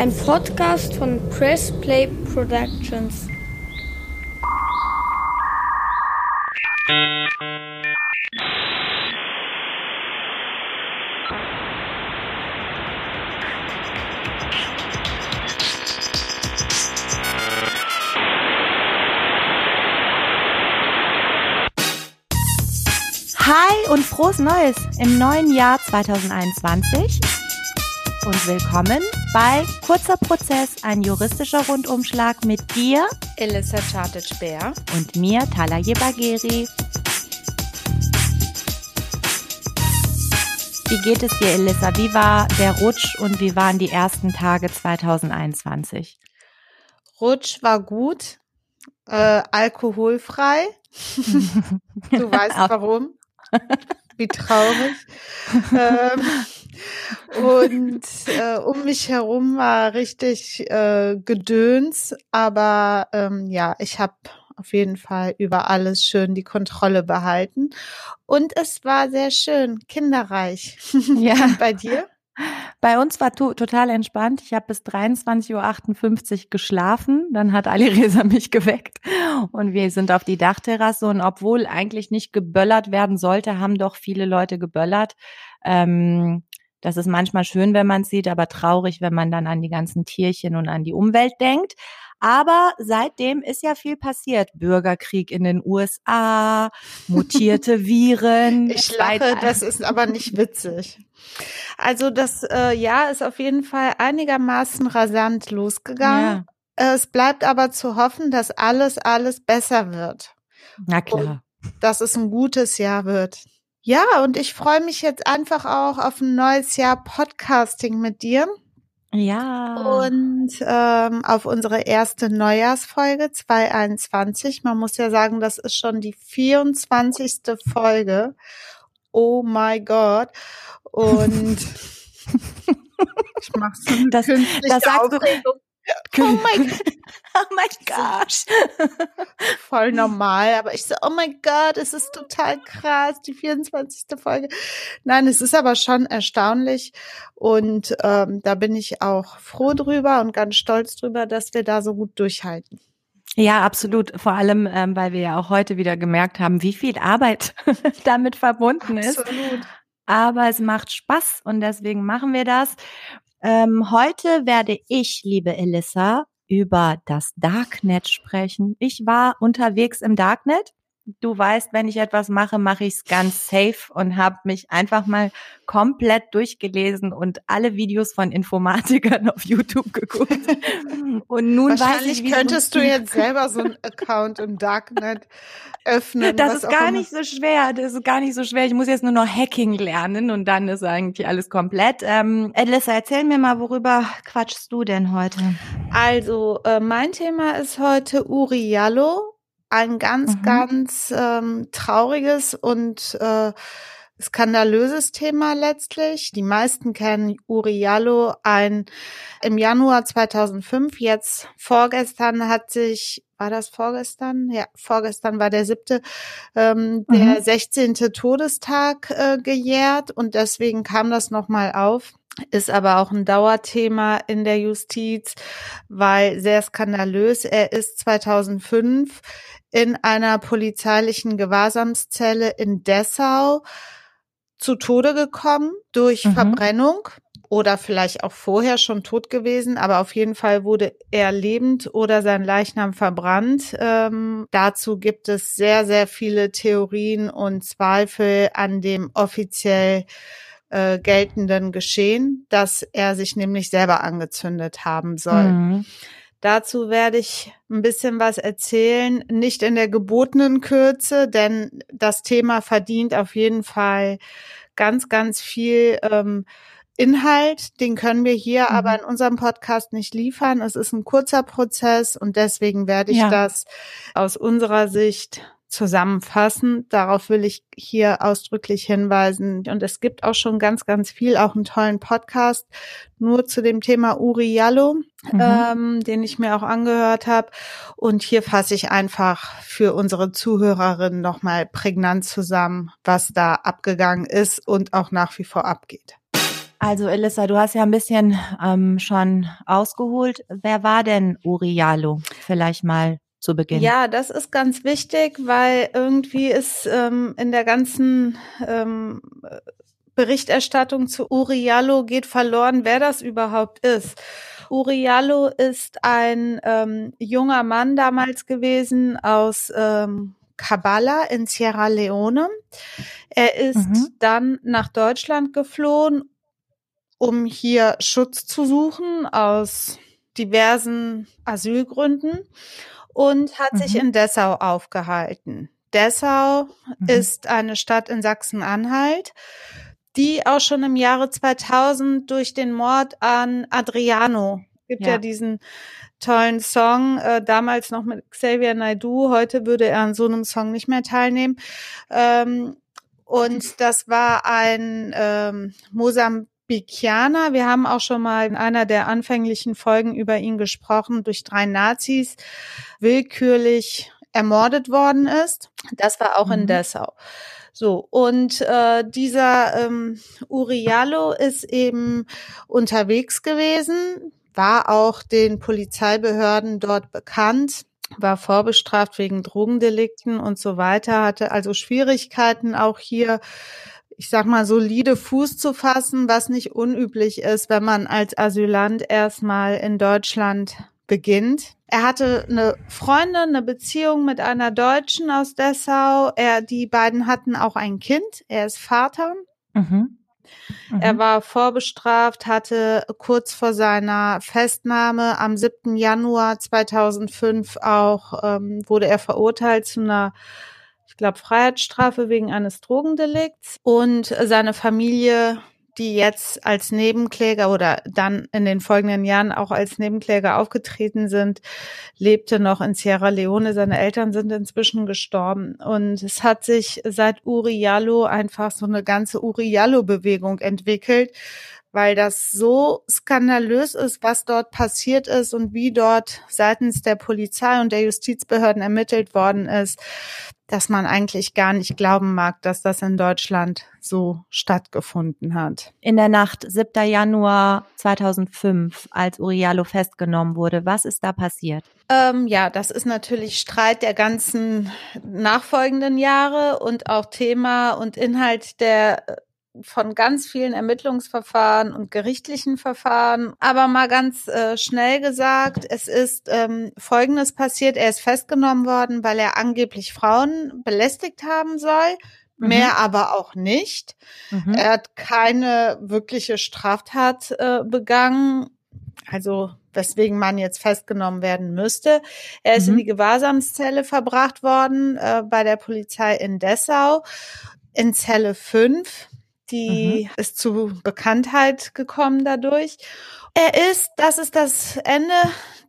Ein Podcast von Press Play Productions. Hi und frohes Neues im neuen Jahr 2021 und willkommen bei Kurzer Prozess, ein juristischer Rundumschlag mit dir, Elissa Chartic-Bär und mir, Talaye Bagheri. Wie geht es dir, Elissa? Wie war der Rutsch und wie waren die ersten Tage 2021? Rutsch war gut, äh, alkoholfrei. du weißt warum. Wie traurig. ähm, und äh, um mich herum war richtig äh, Gedöns, aber ähm, ja, ich habe auf jeden Fall über alles schön die Kontrolle behalten. Und es war sehr schön, kinderreich. Ja. Bei dir? Bei uns war to total entspannt. Ich habe bis 23.58 Uhr geschlafen. Dann hat Ali Reza mich geweckt und wir sind auf die Dachterrasse. Und obwohl eigentlich nicht geböllert werden sollte, haben doch viele Leute geböllert. Ähm, das ist manchmal schön, wenn man sieht, aber traurig, wenn man dann an die ganzen Tierchen und an die Umwelt denkt. Aber seitdem ist ja viel passiert. Bürgerkrieg in den USA, mutierte Viren. Ich lache, das ist aber nicht witzig. Also das äh, Jahr ist auf jeden Fall einigermaßen rasant losgegangen. Ja. Es bleibt aber zu hoffen, dass alles, alles besser wird. Na klar. Und dass es ein gutes Jahr wird. Ja, und ich freue mich jetzt einfach auch auf ein neues Jahr Podcasting mit dir. Ja. Und ähm, auf unsere erste Neujahrsfolge 2021. Man muss ja sagen, das ist schon die 24. Folge. Oh my God. Und ich mache so das, das sagst Aufregung. Du, Oh mein, oh mein gosh. Voll normal, aber ich so, oh mein Gott, es ist total krass, die 24. Folge. Nein, es ist aber schon erstaunlich und ähm, da bin ich auch froh drüber und ganz stolz drüber, dass wir da so gut durchhalten. Ja, absolut. Vor allem, ähm, weil wir ja auch heute wieder gemerkt haben, wie viel Arbeit damit verbunden ist. Absolut. Aber es macht Spaß und deswegen machen wir das. Ähm, heute werde ich, liebe Elissa, über das Darknet sprechen. Ich war unterwegs im Darknet du weißt, wenn ich etwas mache, mache ich es ganz safe und habe mich einfach mal komplett durchgelesen und alle Videos von Informatikern auf YouTube geguckt. Und nun weiß ich, könntest du jetzt selber so einen Account im Darknet öffnen. Das ist gar nicht so schwer. Das ist gar nicht so schwer. Ich muss jetzt nur noch Hacking lernen und dann ist eigentlich alles komplett. Ähm, Elissa, erzähl mir mal, worüber quatschst du denn heute? Also, äh, mein Thema ist heute Uri Jallo ein ganz, mhm. ganz ähm, trauriges und äh, skandalöses Thema letztlich. Die meisten kennen Uri Jallo. Ein im Januar 2005, jetzt vorgestern hat sich, war das vorgestern? Ja, vorgestern war der siebte, ähm, mhm. der 16. Todestag äh, gejährt und deswegen kam das nochmal auf ist aber auch ein Dauerthema in der Justiz, weil sehr skandalös. Er ist 2005 in einer polizeilichen Gewahrsamszelle in Dessau zu Tode gekommen durch mhm. Verbrennung oder vielleicht auch vorher schon tot gewesen, aber auf jeden Fall wurde er lebend oder sein Leichnam verbrannt. Ähm, dazu gibt es sehr, sehr viele Theorien und Zweifel an dem offiziell äh, geltenden Geschehen, dass er sich nämlich selber angezündet haben soll. Mhm. Dazu werde ich ein bisschen was erzählen, nicht in der gebotenen Kürze, denn das Thema verdient auf jeden Fall ganz, ganz viel ähm, Inhalt. Den können wir hier mhm. aber in unserem Podcast nicht liefern. Es ist ein kurzer Prozess und deswegen werde ich ja. das aus unserer Sicht zusammenfassen. Darauf will ich hier ausdrücklich hinweisen. Und es gibt auch schon ganz, ganz viel, auch einen tollen Podcast nur zu dem Thema Uri Jallo, mhm. ähm, den ich mir auch angehört habe. Und hier fasse ich einfach für unsere Zuhörerinnen nochmal prägnant zusammen, was da abgegangen ist und auch nach wie vor abgeht. Also Elissa, du hast ja ein bisschen ähm, schon ausgeholt. Wer war denn Uriallo? Vielleicht mal zu Beginn. Ja, das ist ganz wichtig, weil irgendwie ist ähm, in der ganzen ähm, Berichterstattung zu Uriallo geht verloren, wer das überhaupt ist. Uriallo ist ein ähm, junger Mann damals gewesen aus ähm, Kabbalah in Sierra Leone. Er ist mhm. dann nach Deutschland geflohen um hier Schutz zu suchen aus diversen Asylgründen und hat mhm. sich in Dessau aufgehalten. Dessau mhm. ist eine Stadt in Sachsen-Anhalt, die auch schon im Jahre 2000 durch den Mord an Adriano, gibt ja, ja diesen tollen Song, äh, damals noch mit Xavier Naidu, heute würde er an so einem Song nicht mehr teilnehmen. Ähm, und das war ein ähm, Mosam Bikiana. Wir haben auch schon mal in einer der anfänglichen Folgen über ihn gesprochen, durch drei Nazis willkürlich ermordet worden ist. Das war auch mhm. in Dessau. So, und äh, dieser ähm, Uriallo ist eben unterwegs gewesen, war auch den Polizeibehörden dort bekannt, war vorbestraft wegen Drogendelikten und so weiter, hatte also Schwierigkeiten auch hier ich sag mal, solide Fuß zu fassen, was nicht unüblich ist, wenn man als Asylant erstmal in Deutschland beginnt. Er hatte eine Freundin, eine Beziehung mit einer Deutschen aus Dessau. Er, die beiden hatten auch ein Kind. Er ist Vater. Mhm. Mhm. Er war vorbestraft, hatte kurz vor seiner Festnahme am 7. Januar 2005 auch, ähm, wurde er verurteilt zu einer glaube, Freiheitsstrafe wegen eines Drogendelikts und seine Familie die jetzt als Nebenkläger oder dann in den folgenden Jahren auch als Nebenkläger aufgetreten sind, lebte noch in Sierra Leone. Seine Eltern sind inzwischen gestorben. Und es hat sich seit Uriallo einfach so eine ganze Uriallo-Bewegung entwickelt, weil das so skandalös ist, was dort passiert ist und wie dort seitens der Polizei und der Justizbehörden ermittelt worden ist, dass man eigentlich gar nicht glauben mag, dass das in Deutschland so stattgefunden hat. In der Nacht 7. Januar 2005, als Uriallo festgenommen wurde, was ist da passiert? Ähm, ja, das ist natürlich Streit der ganzen nachfolgenden Jahre und auch Thema und Inhalt der von ganz vielen Ermittlungsverfahren und gerichtlichen Verfahren. Aber mal ganz äh, schnell gesagt, es ist ähm, Folgendes passiert. Er ist festgenommen worden, weil er angeblich Frauen belästigt haben soll. Mhm. Mehr aber auch nicht. Mhm. Er hat keine wirkliche Straftat äh, begangen. Also weswegen man jetzt festgenommen werden müsste. Er ist mhm. in die Gewahrsamszelle verbracht worden äh, bei der Polizei in Dessau in Zelle 5 die mhm. ist zu Bekanntheit gekommen dadurch. Er ist, das ist das Ende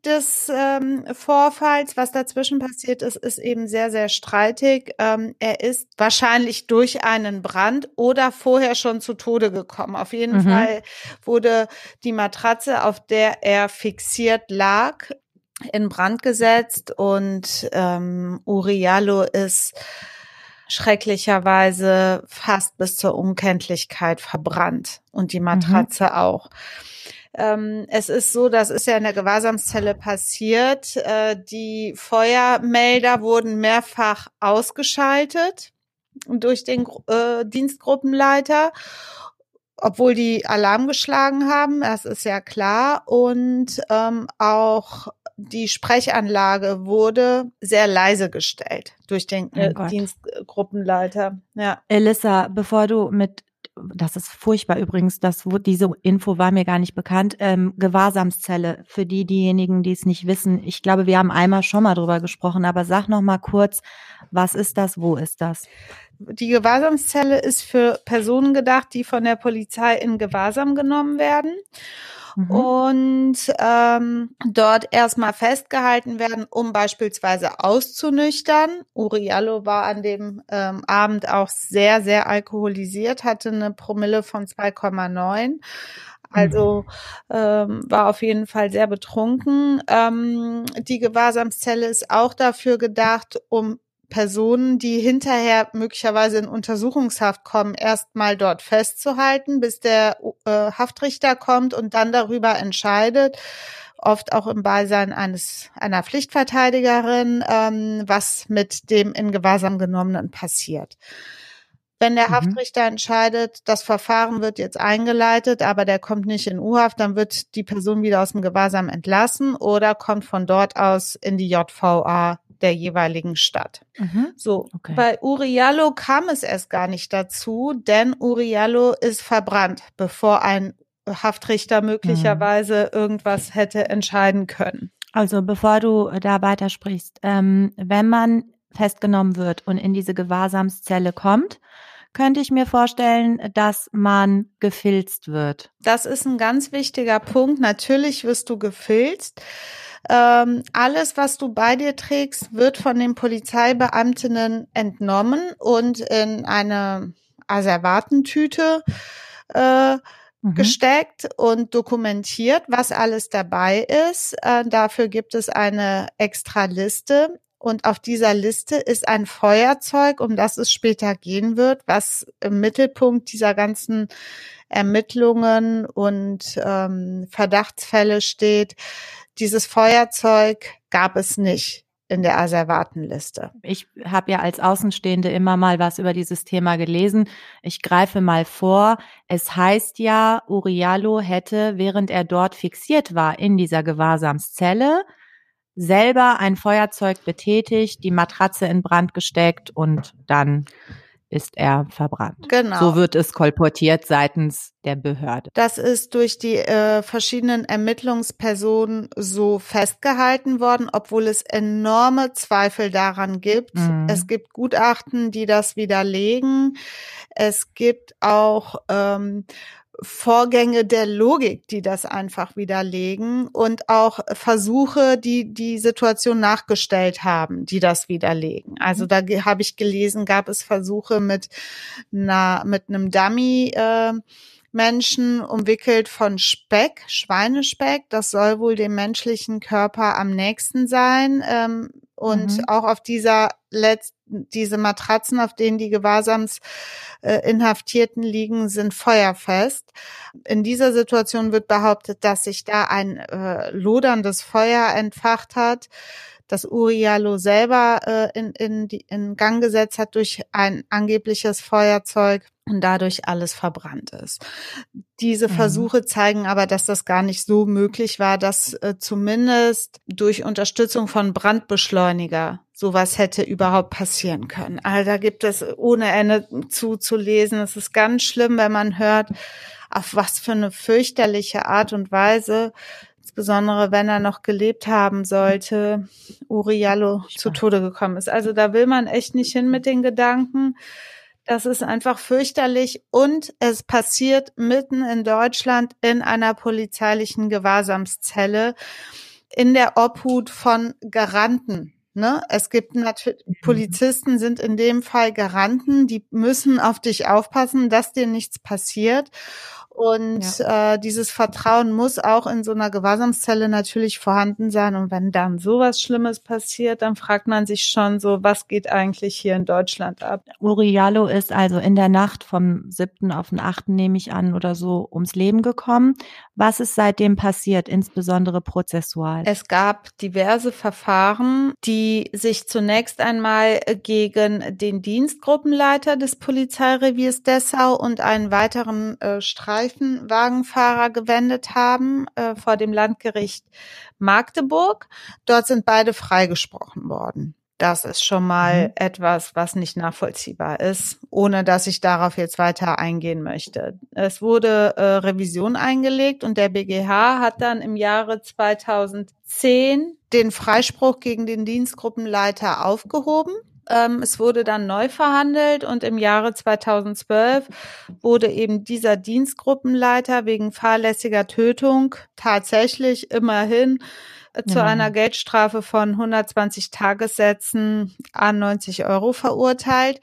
des ähm, Vorfalls. Was dazwischen passiert ist, ist eben sehr, sehr streitig. Ähm, er ist wahrscheinlich durch einen Brand oder vorher schon zu Tode gekommen. Auf jeden mhm. Fall wurde die Matratze, auf der er fixiert lag, in Brand gesetzt und ähm, Uriallo ist schrecklicherweise fast bis zur Unkenntlichkeit verbrannt und die. Matratze mhm. auch. Ähm, es ist so, das ist ja in der Gewahrsamszelle passiert. Äh, die Feuermelder wurden mehrfach ausgeschaltet durch den äh, Dienstgruppenleiter obwohl die Alarm geschlagen haben, das ist ja klar. Und ähm, auch die Sprechanlage wurde sehr leise gestellt durch den äh, Dienstgruppenleiter. Ja. Elissa, bevor du mit das ist furchtbar übrigens, das, diese Info war mir gar nicht bekannt. Ähm, Gewahrsamszelle, für die, diejenigen, die es nicht wissen. Ich glaube, wir haben einmal schon mal drüber gesprochen, aber sag noch mal kurz, was ist das, wo ist das? Die Gewahrsamszelle ist für Personen gedacht, die von der Polizei in Gewahrsam genommen werden mhm. und ähm, dort erstmal festgehalten werden, um beispielsweise auszunüchtern. Uriallo war an dem ähm, Abend auch sehr, sehr alkoholisiert, hatte eine Promille von 2,9. Also mhm. ähm, war auf jeden Fall sehr betrunken. Ähm, die Gewahrsamszelle ist auch dafür gedacht, um Personen, die hinterher möglicherweise in Untersuchungshaft kommen, erstmal dort festzuhalten, bis der äh, Haftrichter kommt und dann darüber entscheidet, oft auch im Beisein eines einer Pflichtverteidigerin, ähm, was mit dem in Gewahrsam genommenen passiert. Wenn der mhm. Haftrichter entscheidet, das Verfahren wird jetzt eingeleitet, aber der kommt nicht in U-Haft, dann wird die Person wieder aus dem Gewahrsam entlassen oder kommt von dort aus in die JVA der jeweiligen Stadt. Mhm. So, okay. bei Uriallo kam es erst gar nicht dazu, denn Uriallo ist verbrannt, bevor ein Haftrichter möglicherweise mhm. irgendwas hätte entscheiden können. Also bevor du da weitersprichst, ähm, wenn man festgenommen wird und in diese Gewahrsamszelle kommt, könnte ich mir vorstellen, dass man gefilzt wird. Das ist ein ganz wichtiger Punkt. Natürlich wirst du gefilzt. Ähm, alles, was du bei dir trägst, wird von den Polizeibeamtinnen entnommen und in eine Asservatentüte äh, mhm. gesteckt und dokumentiert, was alles dabei ist. Äh, dafür gibt es eine extra Liste. Und auf dieser Liste ist ein Feuerzeug, um das es später gehen wird, was im Mittelpunkt dieser ganzen Ermittlungen und ähm, Verdachtsfälle steht. Dieses Feuerzeug gab es nicht in der Asservatenliste. Ich habe ja als Außenstehende immer mal was über dieses Thema gelesen. Ich greife mal vor. Es heißt ja, Uriallo hätte, während er dort fixiert war in dieser Gewahrsamszelle, selber ein Feuerzeug betätigt, die Matratze in Brand gesteckt und dann ist er verbrannt. Genau. So wird es kolportiert seitens der Behörde. Das ist durch die äh, verschiedenen Ermittlungspersonen so festgehalten worden, obwohl es enorme Zweifel daran gibt. Mhm. Es gibt Gutachten, die das widerlegen. Es gibt auch ähm, Vorgänge der Logik, die das einfach widerlegen und auch Versuche, die die Situation nachgestellt haben, die das widerlegen. Also da habe ich gelesen, gab es Versuche mit einer, mit einem Dummy, äh, Menschen umwickelt von Speck, Schweinespeck. Das soll wohl dem menschlichen Körper am nächsten sein. Ähm, und mhm. auch auf dieser letzten diese Matratzen, auf denen die Gewahrsamsinhaftierten äh, liegen, sind feuerfest. In dieser Situation wird behauptet, dass sich da ein äh, loderndes Feuer entfacht hat, das Urialo selber äh, in, in, die, in Gang gesetzt hat durch ein angebliches Feuerzeug und dadurch alles verbrannt ist. Diese mhm. Versuche zeigen aber, dass das gar nicht so möglich war, dass äh, zumindest durch Unterstützung von Brandbeschleuniger sowas hätte überhaupt passieren können. Also da gibt es ohne Ende zuzulesen. Es ist ganz schlimm, wenn man hört, auf was für eine fürchterliche Art und Weise, insbesondere wenn er noch gelebt haben sollte, Uriallo zu Tode gekommen ist. Also da will man echt nicht hin mit den Gedanken. Das ist einfach fürchterlich und es passiert mitten in Deutschland in einer polizeilichen Gewahrsamszelle in der Obhut von Garanten. Ne? Es gibt natürlich, mhm. Polizisten sind in dem Fall Garanten, die müssen auf dich aufpassen, dass dir nichts passiert. Und ja. äh, dieses Vertrauen muss auch in so einer Gewahrsamszelle natürlich vorhanden sein. Und wenn dann sowas Schlimmes passiert, dann fragt man sich schon so, was geht eigentlich hier in Deutschland ab? Uriallo ist also in der Nacht vom 7. auf den 8. nehme ich an oder so ums Leben gekommen. Was ist seitdem passiert, insbesondere prozessual? Es gab diverse Verfahren, die sich zunächst einmal gegen den Dienstgruppenleiter des Polizeireviers Dessau und einen weiteren äh, Streit Streifenwagenfahrer gewendet haben äh, vor dem Landgericht Magdeburg. Dort sind beide freigesprochen worden. Das ist schon mal mhm. etwas, was nicht nachvollziehbar ist, ohne dass ich darauf jetzt weiter eingehen möchte. Es wurde äh, Revision eingelegt und der BGH hat dann im Jahre 2010 den Freispruch gegen den Dienstgruppenleiter aufgehoben. Ähm, es wurde dann neu verhandelt und im Jahre 2012 wurde eben dieser Dienstgruppenleiter wegen fahrlässiger Tötung tatsächlich immerhin äh, zu ja. einer Geldstrafe von 120 Tagessätzen an 90 Euro verurteilt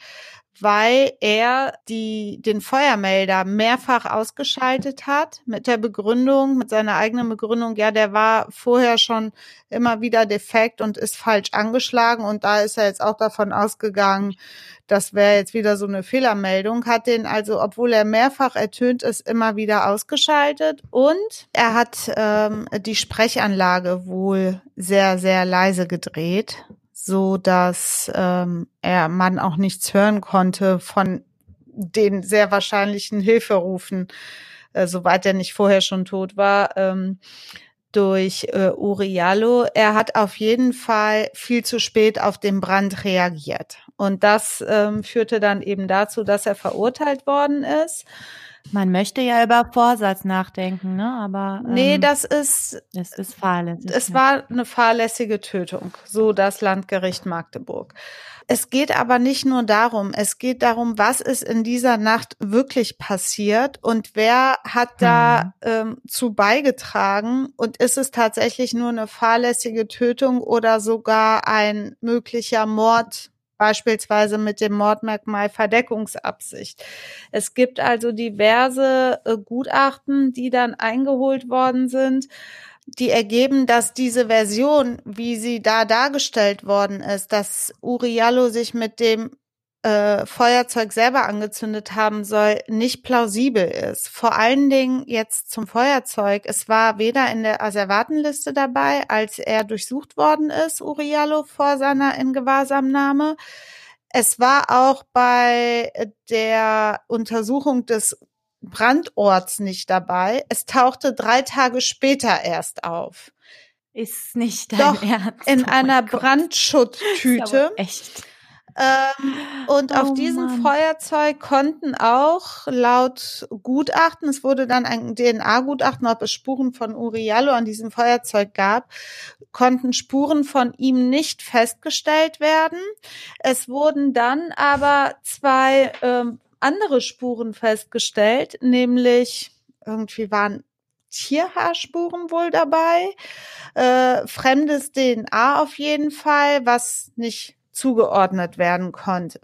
weil er die, den Feuermelder mehrfach ausgeschaltet hat mit der Begründung, mit seiner eigenen Begründung, ja, der war vorher schon immer wieder defekt und ist falsch angeschlagen. Und da ist er jetzt auch davon ausgegangen, das wäre jetzt wieder so eine Fehlermeldung, hat den also, obwohl er mehrfach ertönt ist, immer wieder ausgeschaltet. Und er hat ähm, die Sprechanlage wohl sehr, sehr leise gedreht, so dass ähm, er man auch nichts hören konnte von den sehr wahrscheinlichen Hilferufen, äh, soweit er nicht vorher schon tot war. Ähm, durch äh, Uriallo. Er hat auf jeden Fall viel zu spät auf den Brand reagiert. Und das ähm, führte dann eben dazu, dass er verurteilt worden ist. Man möchte ja über Vorsatz nachdenken, ne? Aber ähm, nee, das ist es ist fahrlässig. Es war eine fahrlässige Tötung, so das Landgericht Magdeburg. Es geht aber nicht nur darum, es geht darum, was ist in dieser Nacht wirklich passiert und wer hat da mhm. ähm, zu beigetragen und ist es tatsächlich nur eine fahrlässige Tötung oder sogar ein möglicher Mord beispielsweise mit dem Mordmerkmal Verdeckungsabsicht. Es gibt also diverse äh, Gutachten, die dann eingeholt worden sind die ergeben, dass diese Version, wie sie da dargestellt worden ist, dass Uriallo sich mit dem äh, Feuerzeug selber angezündet haben soll, nicht plausibel ist. Vor allen Dingen jetzt zum Feuerzeug. Es war weder in der Asservatenliste dabei, als er durchsucht worden ist, Uriallo, vor seiner Ingewahrsamnahme. Es war auch bei der Untersuchung des Brandorts nicht dabei. Es tauchte drei Tage später erst auf. Ist nicht dein Doch, Ernst. in oh einer Brandschutztüte. Echt. Ähm, und oh auf diesem Mann. Feuerzeug konnten auch laut Gutachten, es wurde dann ein DNA-Gutachten, ob es Spuren von Uriallo an diesem Feuerzeug gab, konnten Spuren von ihm nicht festgestellt werden. Es wurden dann aber zwei ähm, andere Spuren festgestellt, nämlich irgendwie waren Tierhaarspuren wohl dabei, äh, fremdes DNA auf jeden Fall, was nicht zugeordnet werden konnte.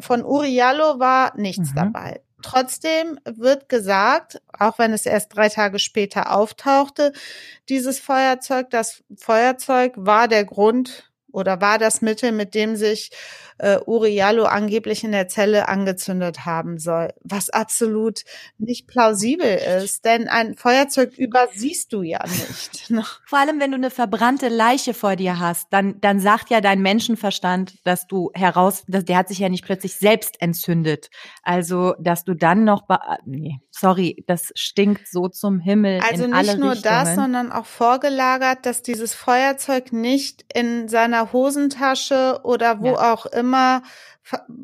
Von Uriallo war nichts mhm. dabei. Trotzdem wird gesagt, auch wenn es erst drei Tage später auftauchte, dieses Feuerzeug, das Feuerzeug war der Grund oder war das Mittel, mit dem sich äh, Uriallo angeblich in der Zelle angezündet haben soll, was absolut nicht plausibel ist, denn ein Feuerzeug übersiehst du ja nicht. Ne? Vor allem, wenn du eine verbrannte Leiche vor dir hast, dann, dann sagt ja dein Menschenverstand, dass du heraus, dass, der hat sich ja nicht plötzlich selbst entzündet. Also, dass du dann noch, nee, sorry, das stinkt so zum Himmel. Also nicht nur Richtungen. das, sondern auch vorgelagert, dass dieses Feuerzeug nicht in seiner Hosentasche oder wo ja. auch immer immer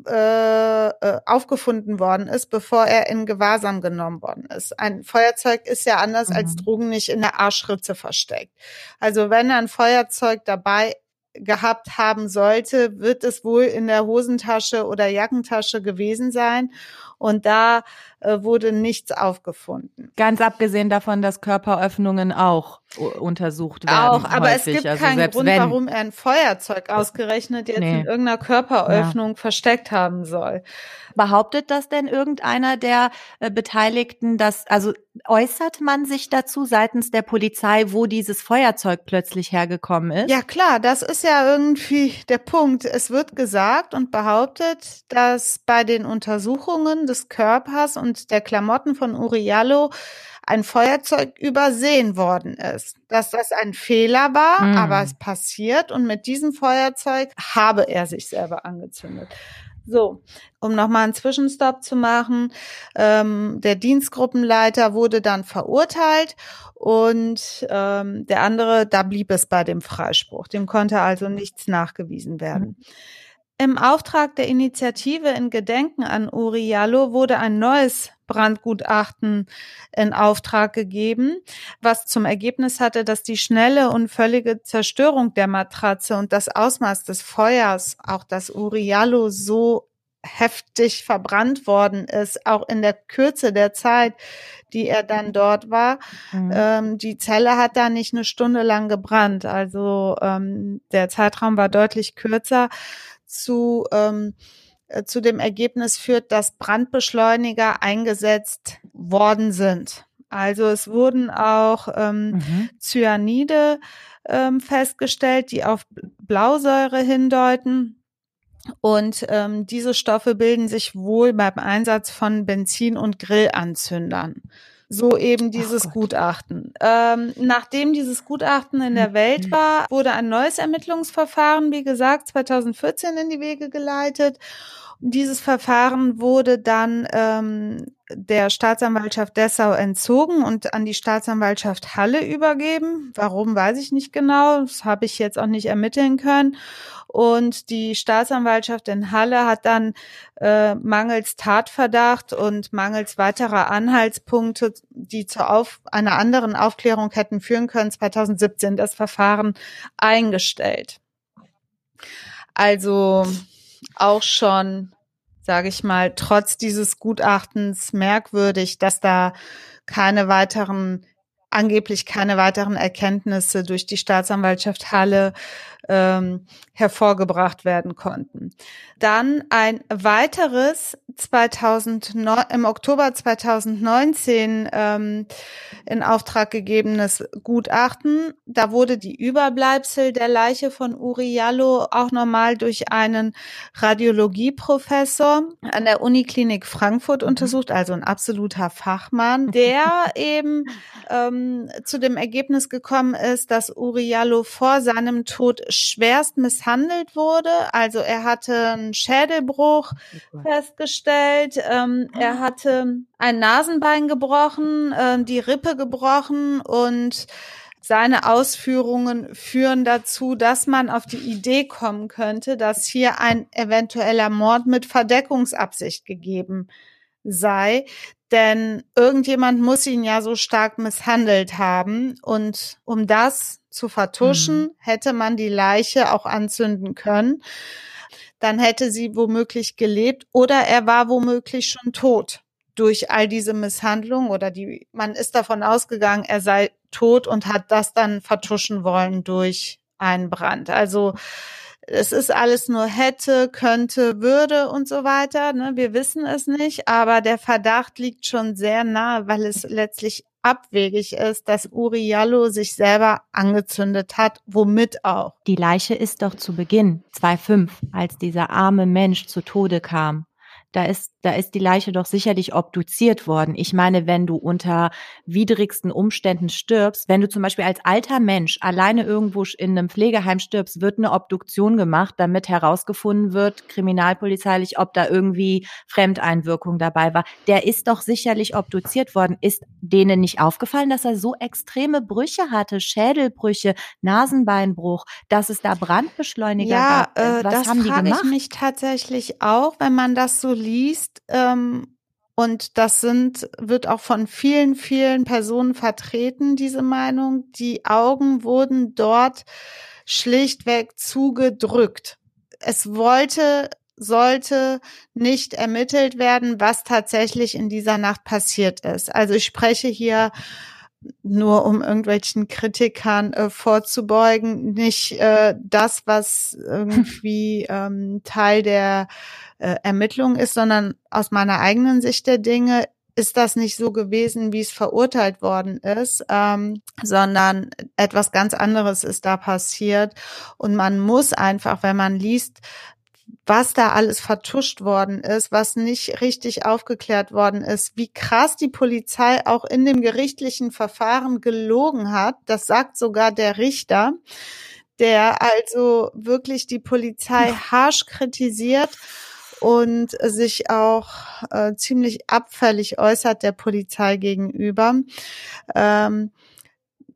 äh, äh, aufgefunden worden ist, bevor er in Gewahrsam genommen worden ist. Ein Feuerzeug ist ja anders mhm. als Drogen nicht in der Arschritze versteckt. Also wenn er ein Feuerzeug dabei gehabt haben sollte, wird es wohl in der Hosentasche oder Jackentasche gewesen sein. Und da äh, wurde nichts aufgefunden. Ganz abgesehen davon, dass Körperöffnungen auch untersucht werden. Auch, aber häufig. es gibt also keinen Grund, wenn, warum er ein Feuerzeug ausgerechnet jetzt nee. in irgendeiner Körperöffnung ja. versteckt haben soll. Behauptet das denn irgendeiner der äh, Beteiligten, dass, also äußert man sich dazu seitens der Polizei, wo dieses Feuerzeug plötzlich hergekommen ist? Ja klar, das ist ja irgendwie der Punkt. Es wird gesagt und behauptet, dass bei den Untersuchungen des Körpers und der Klamotten von Uriallo ein Feuerzeug übersehen worden ist. Dass das ein Fehler war, mhm. aber es passiert und mit diesem Feuerzeug habe er sich selber angezündet. So, um nochmal einen Zwischenstopp zu machen, ähm, der Dienstgruppenleiter wurde dann verurteilt und ähm, der andere, da blieb es bei dem Freispruch. Dem konnte also nichts nachgewiesen werden. Mhm. Im Auftrag der Initiative in Gedenken an Uri Jallo wurde ein neues Brandgutachten in Auftrag gegeben, was zum Ergebnis hatte, dass die schnelle und völlige Zerstörung der Matratze und das Ausmaß des Feuers, auch dass Uri Jallo so heftig verbrannt worden ist, auch in der Kürze der Zeit, die er dann dort war. Mhm. Ähm, die Zelle hat da nicht eine Stunde lang gebrannt. Also ähm, der Zeitraum war deutlich kürzer zu ähm, äh, zu dem Ergebnis führt, dass Brandbeschleuniger eingesetzt worden sind. Also es wurden auch ähm, mhm. Cyanide ähm, festgestellt, die auf Blausäure hindeuten. Und ähm, diese Stoffe bilden sich wohl beim Einsatz von Benzin- und Grillanzündern. So eben dieses Gutachten. Ähm, nachdem dieses Gutachten in der Welt war, wurde ein neues Ermittlungsverfahren, wie gesagt, 2014 in die Wege geleitet. Dieses Verfahren wurde dann ähm, der Staatsanwaltschaft Dessau entzogen und an die Staatsanwaltschaft Halle übergeben. Warum, weiß ich nicht genau. Das habe ich jetzt auch nicht ermitteln können. Und die Staatsanwaltschaft in Halle hat dann äh, mangels Tatverdacht und mangels weiterer Anhaltspunkte, die zu auf, einer anderen Aufklärung hätten führen können, 2017 das Verfahren eingestellt. Also auch schon, sage ich mal, trotz dieses Gutachtens merkwürdig, dass da keine weiteren angeblich keine weiteren Erkenntnisse durch die Staatsanwaltschaft Halle ähm, hervorgebracht werden konnten. Dann ein weiteres 2009, im Oktober 2019 ähm, in Auftrag gegebenes Gutachten. Da wurde die Überbleibsel der Leiche von Uri Jallo auch nochmal durch einen Radiologieprofessor an der Uniklinik Frankfurt mhm. untersucht, also ein absoluter Fachmann, der eben ähm, zu dem Ergebnis gekommen ist, dass Uri Jallo vor seinem Tod schwerst misshandelt wurde. Also er hatte einen Schädelbruch oh festgestellt, ähm, er hatte ein Nasenbein gebrochen, äh, die Rippe gebrochen und seine Ausführungen führen dazu, dass man auf die Idee kommen könnte, dass hier ein eventueller Mord mit Verdeckungsabsicht gegeben sei. Denn irgendjemand muss ihn ja so stark misshandelt haben. Und um das zu vertuschen, mhm. hätte man die Leiche auch anzünden können. Dann hätte sie womöglich gelebt oder er war womöglich schon tot durch all diese Misshandlungen oder die, man ist davon ausgegangen, er sei tot und hat das dann vertuschen wollen durch einen Brand. Also, es ist alles nur hätte, könnte, würde und so weiter. Ne? Wir wissen es nicht, aber der Verdacht liegt schon sehr nahe, weil es letztlich abwegig ist, dass Uri Jallo sich selber angezündet hat, womit auch. Die Leiche ist doch zu Beginn 2.5, als dieser arme Mensch zu Tode kam da ist, da ist die Leiche doch sicherlich obduziert worden. Ich meine, wenn du unter widrigsten Umständen stirbst, wenn du zum Beispiel als alter Mensch alleine irgendwo in einem Pflegeheim stirbst, wird eine Obduktion gemacht, damit herausgefunden wird, kriminalpolizeilich, ob da irgendwie Fremdeinwirkung dabei war. Der ist doch sicherlich obduziert worden. Ist denen nicht aufgefallen, dass er so extreme Brüche hatte, Schädelbrüche, Nasenbeinbruch, dass es da Brandbeschleuniger ja, gab? Äh, Was das haben die gemacht? ich mich tatsächlich auch, wenn man das so liest, ähm, und das sind, wird auch von vielen, vielen Personen vertreten, diese Meinung. Die Augen wurden dort schlichtweg zugedrückt. Es wollte, sollte nicht ermittelt werden, was tatsächlich in dieser Nacht passiert ist. Also ich spreche hier nur um irgendwelchen Kritikern äh, vorzubeugen, nicht äh, das, was irgendwie ähm, Teil der äh, Ermittlung ist, sondern aus meiner eigenen Sicht der Dinge ist das nicht so gewesen, wie es verurteilt worden ist, ähm, sondern etwas ganz anderes ist da passiert. Und man muss einfach, wenn man liest, was da alles vertuscht worden ist, was nicht richtig aufgeklärt worden ist, wie krass die Polizei auch in dem gerichtlichen Verfahren gelogen hat. Das sagt sogar der Richter, der also wirklich die Polizei harsch kritisiert und sich auch äh, ziemlich abfällig äußert der Polizei gegenüber. Ähm,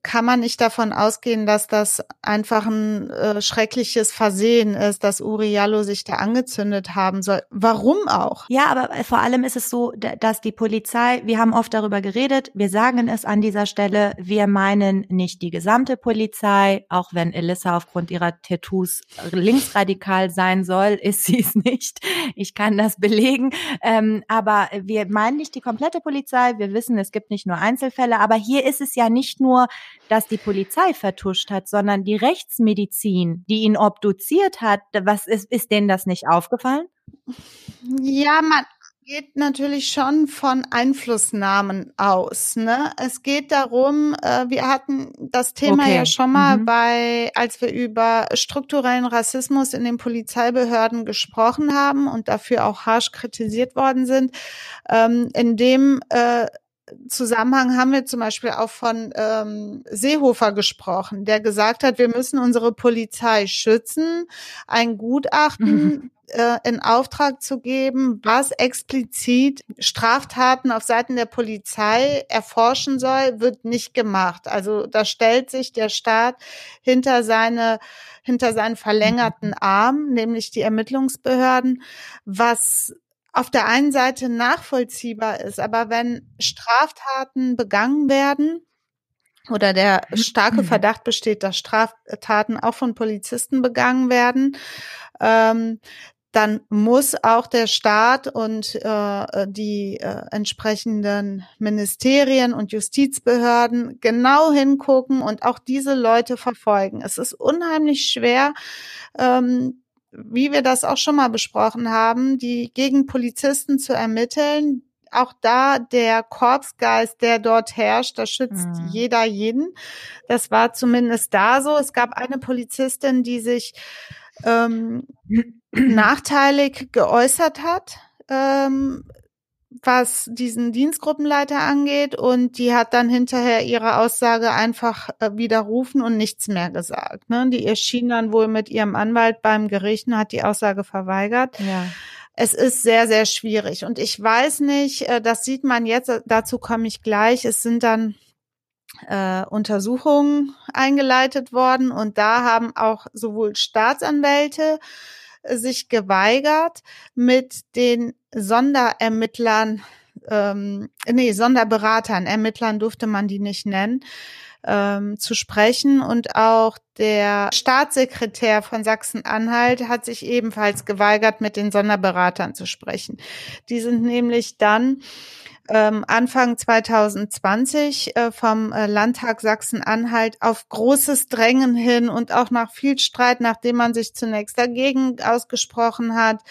kann man nicht davon ausgehen, dass das einfach ein äh, schreckliches Versehen ist, dass Uriallo sich da angezündet haben soll. Warum auch? Ja, aber äh, vor allem ist es so, dass die Polizei, wir haben oft darüber geredet, wir sagen es an dieser Stelle, wir meinen nicht die gesamte Polizei, auch wenn Elissa aufgrund ihrer Tattoos linksradikal sein soll, ist sie es nicht. Ich kann das belegen. Ähm, aber wir meinen nicht die komplette Polizei. Wir wissen, es gibt nicht nur Einzelfälle, aber hier ist es ja nicht nur dass die Polizei vertuscht hat, sondern die Rechtsmedizin, die ihn obduziert hat. Was ist, ist denen das nicht aufgefallen? Ja, man, geht natürlich schon von Einflussnahmen aus. Ne? Es geht darum, äh, wir hatten das Thema okay. ja schon mal mhm. bei, als wir über strukturellen Rassismus in den Polizeibehörden gesprochen haben und dafür auch harsch kritisiert worden sind. Ähm, in dem äh, Zusammenhang haben wir zum Beispiel auch von ähm, Seehofer gesprochen, der gesagt hat, wir müssen unsere Polizei schützen. Ein Gutachten mhm äh, in Auftrag zu geben, was explizit Straftaten auf Seiten der Polizei erforschen soll, wird nicht gemacht. Also da stellt sich der Staat hinter seine hinter seinen verlängerten Arm, nämlich die Ermittlungsbehörden, was auf der einen Seite nachvollziehbar ist, aber wenn Straftaten begangen werden, oder der starke Verdacht besteht, dass Straftaten auch von Polizisten begangen werden, ähm, dann muss auch der Staat und äh, die äh, entsprechenden Ministerien und Justizbehörden genau hingucken und auch diese Leute verfolgen. Es ist unheimlich schwer, ähm, wie wir das auch schon mal besprochen haben, die gegen Polizisten zu ermitteln. Auch da der Korpsgeist, der dort herrscht, da schützt mhm. jeder jeden. Das war zumindest da so. Es gab eine Polizistin, die sich ähm, nachteilig geäußert hat, ähm, was diesen Dienstgruppenleiter angeht. Und die hat dann hinterher ihre Aussage einfach äh, widerrufen und nichts mehr gesagt. Ne? Die erschien dann wohl mit ihrem Anwalt beim Gericht und hat die Aussage verweigert. Ja. Es ist sehr, sehr schwierig. Und ich weiß nicht, äh, das sieht man jetzt, dazu komme ich gleich. Es sind dann äh, Untersuchungen eingeleitet worden und da haben auch sowohl Staatsanwälte äh, sich geweigert, mit den Sonderermittlern, ähm, nee, Sonderberatern, Ermittlern durfte man die nicht nennen, ähm, zu sprechen. Und auch der Staatssekretär von Sachsen-Anhalt hat sich ebenfalls geweigert, mit den Sonderberatern zu sprechen. Die sind nämlich dann ähm, Anfang 2020 äh, vom äh, Landtag Sachsen-Anhalt auf großes Drängen hin und auch nach viel Streit, nachdem man sich zunächst dagegen ausgesprochen hat,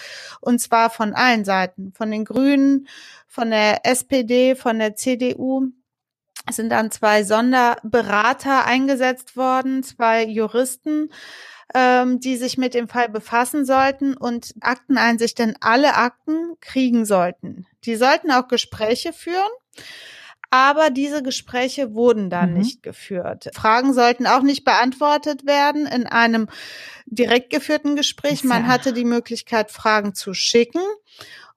und zwar von allen Seiten, von den Grünen, von der SPD, von der CDU, sind dann zwei Sonderberater eingesetzt worden, zwei Juristen, ähm, die sich mit dem Fall befassen sollten und Akteneinsicht in alle Akten kriegen sollten. Die sollten auch Gespräche führen. Aber diese Gespräche wurden dann mhm. nicht geführt. Fragen sollten auch nicht beantwortet werden in einem direkt geführten Gespräch. Man hatte die Möglichkeit, Fragen zu schicken.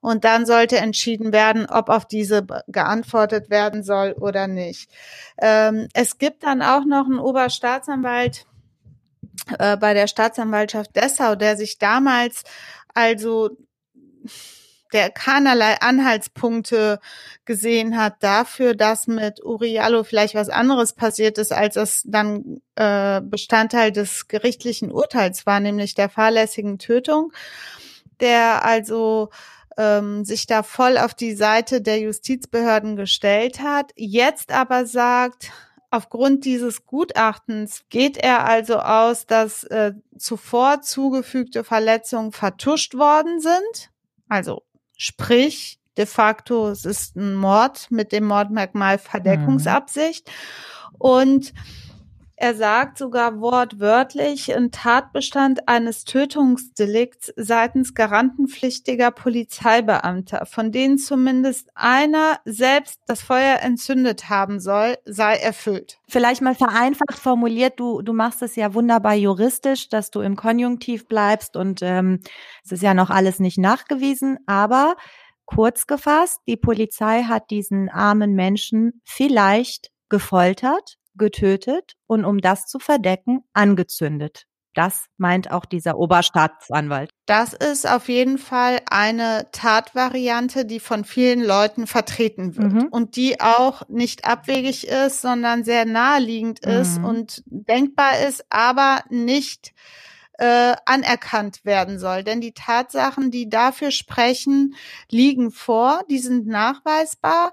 Und dann sollte entschieden werden, ob auf diese geantwortet werden soll oder nicht. Ähm, es gibt dann auch noch einen Oberstaatsanwalt, äh, bei der Staatsanwaltschaft Dessau, der sich damals also der keinerlei Anhaltspunkte gesehen hat dafür, dass mit Uriallo vielleicht was anderes passiert ist, als es dann äh, Bestandteil des gerichtlichen Urteils war, nämlich der fahrlässigen Tötung, der also ähm, sich da voll auf die Seite der Justizbehörden gestellt hat, jetzt aber sagt, Aufgrund dieses Gutachtens geht er also aus, dass äh, zuvor zugefügte Verletzungen vertuscht worden sind. Also sprich, de facto, es ist ein Mord mit dem Mordmerkmal Verdeckungsabsicht. Mhm. Und er sagt sogar wortwörtlich, ein Tatbestand eines Tötungsdelikts seitens garantenpflichtiger Polizeibeamter, von denen zumindest einer selbst das Feuer entzündet haben soll, sei erfüllt. Vielleicht mal vereinfacht formuliert, du, du machst es ja wunderbar juristisch, dass du im Konjunktiv bleibst und ähm, es ist ja noch alles nicht nachgewiesen, aber kurz gefasst, die Polizei hat diesen armen Menschen vielleicht gefoltert getötet und um das zu verdecken, angezündet. Das meint auch dieser Oberstaatsanwalt. Das ist auf jeden Fall eine Tatvariante, die von vielen Leuten vertreten wird mhm. und die auch nicht abwegig ist, sondern sehr naheliegend ist mhm. und denkbar ist, aber nicht äh, anerkannt werden soll. Denn die Tatsachen, die dafür sprechen, liegen vor, die sind nachweisbar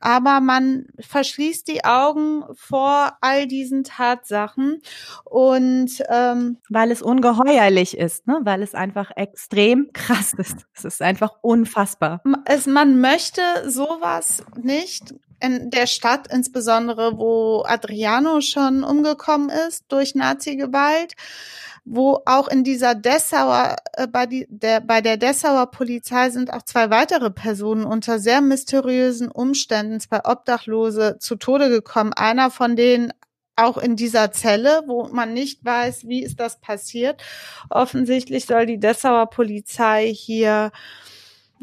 aber man verschließt die Augen vor all diesen Tatsachen und ähm, weil es ungeheuerlich ist, ne? weil es einfach extrem krass ist. Es ist einfach unfassbar. Es, man möchte sowas nicht in der Stadt, insbesondere wo Adriano schon umgekommen ist durch Nazi-Gewalt wo auch in dieser Dessauer, äh, bei, die, der, bei der Dessauer Polizei sind auch zwei weitere Personen unter sehr mysteriösen Umständen, zwei Obdachlose, zu Tode gekommen. Einer von denen auch in dieser Zelle, wo man nicht weiß, wie ist das passiert. Offensichtlich soll die Dessauer Polizei hier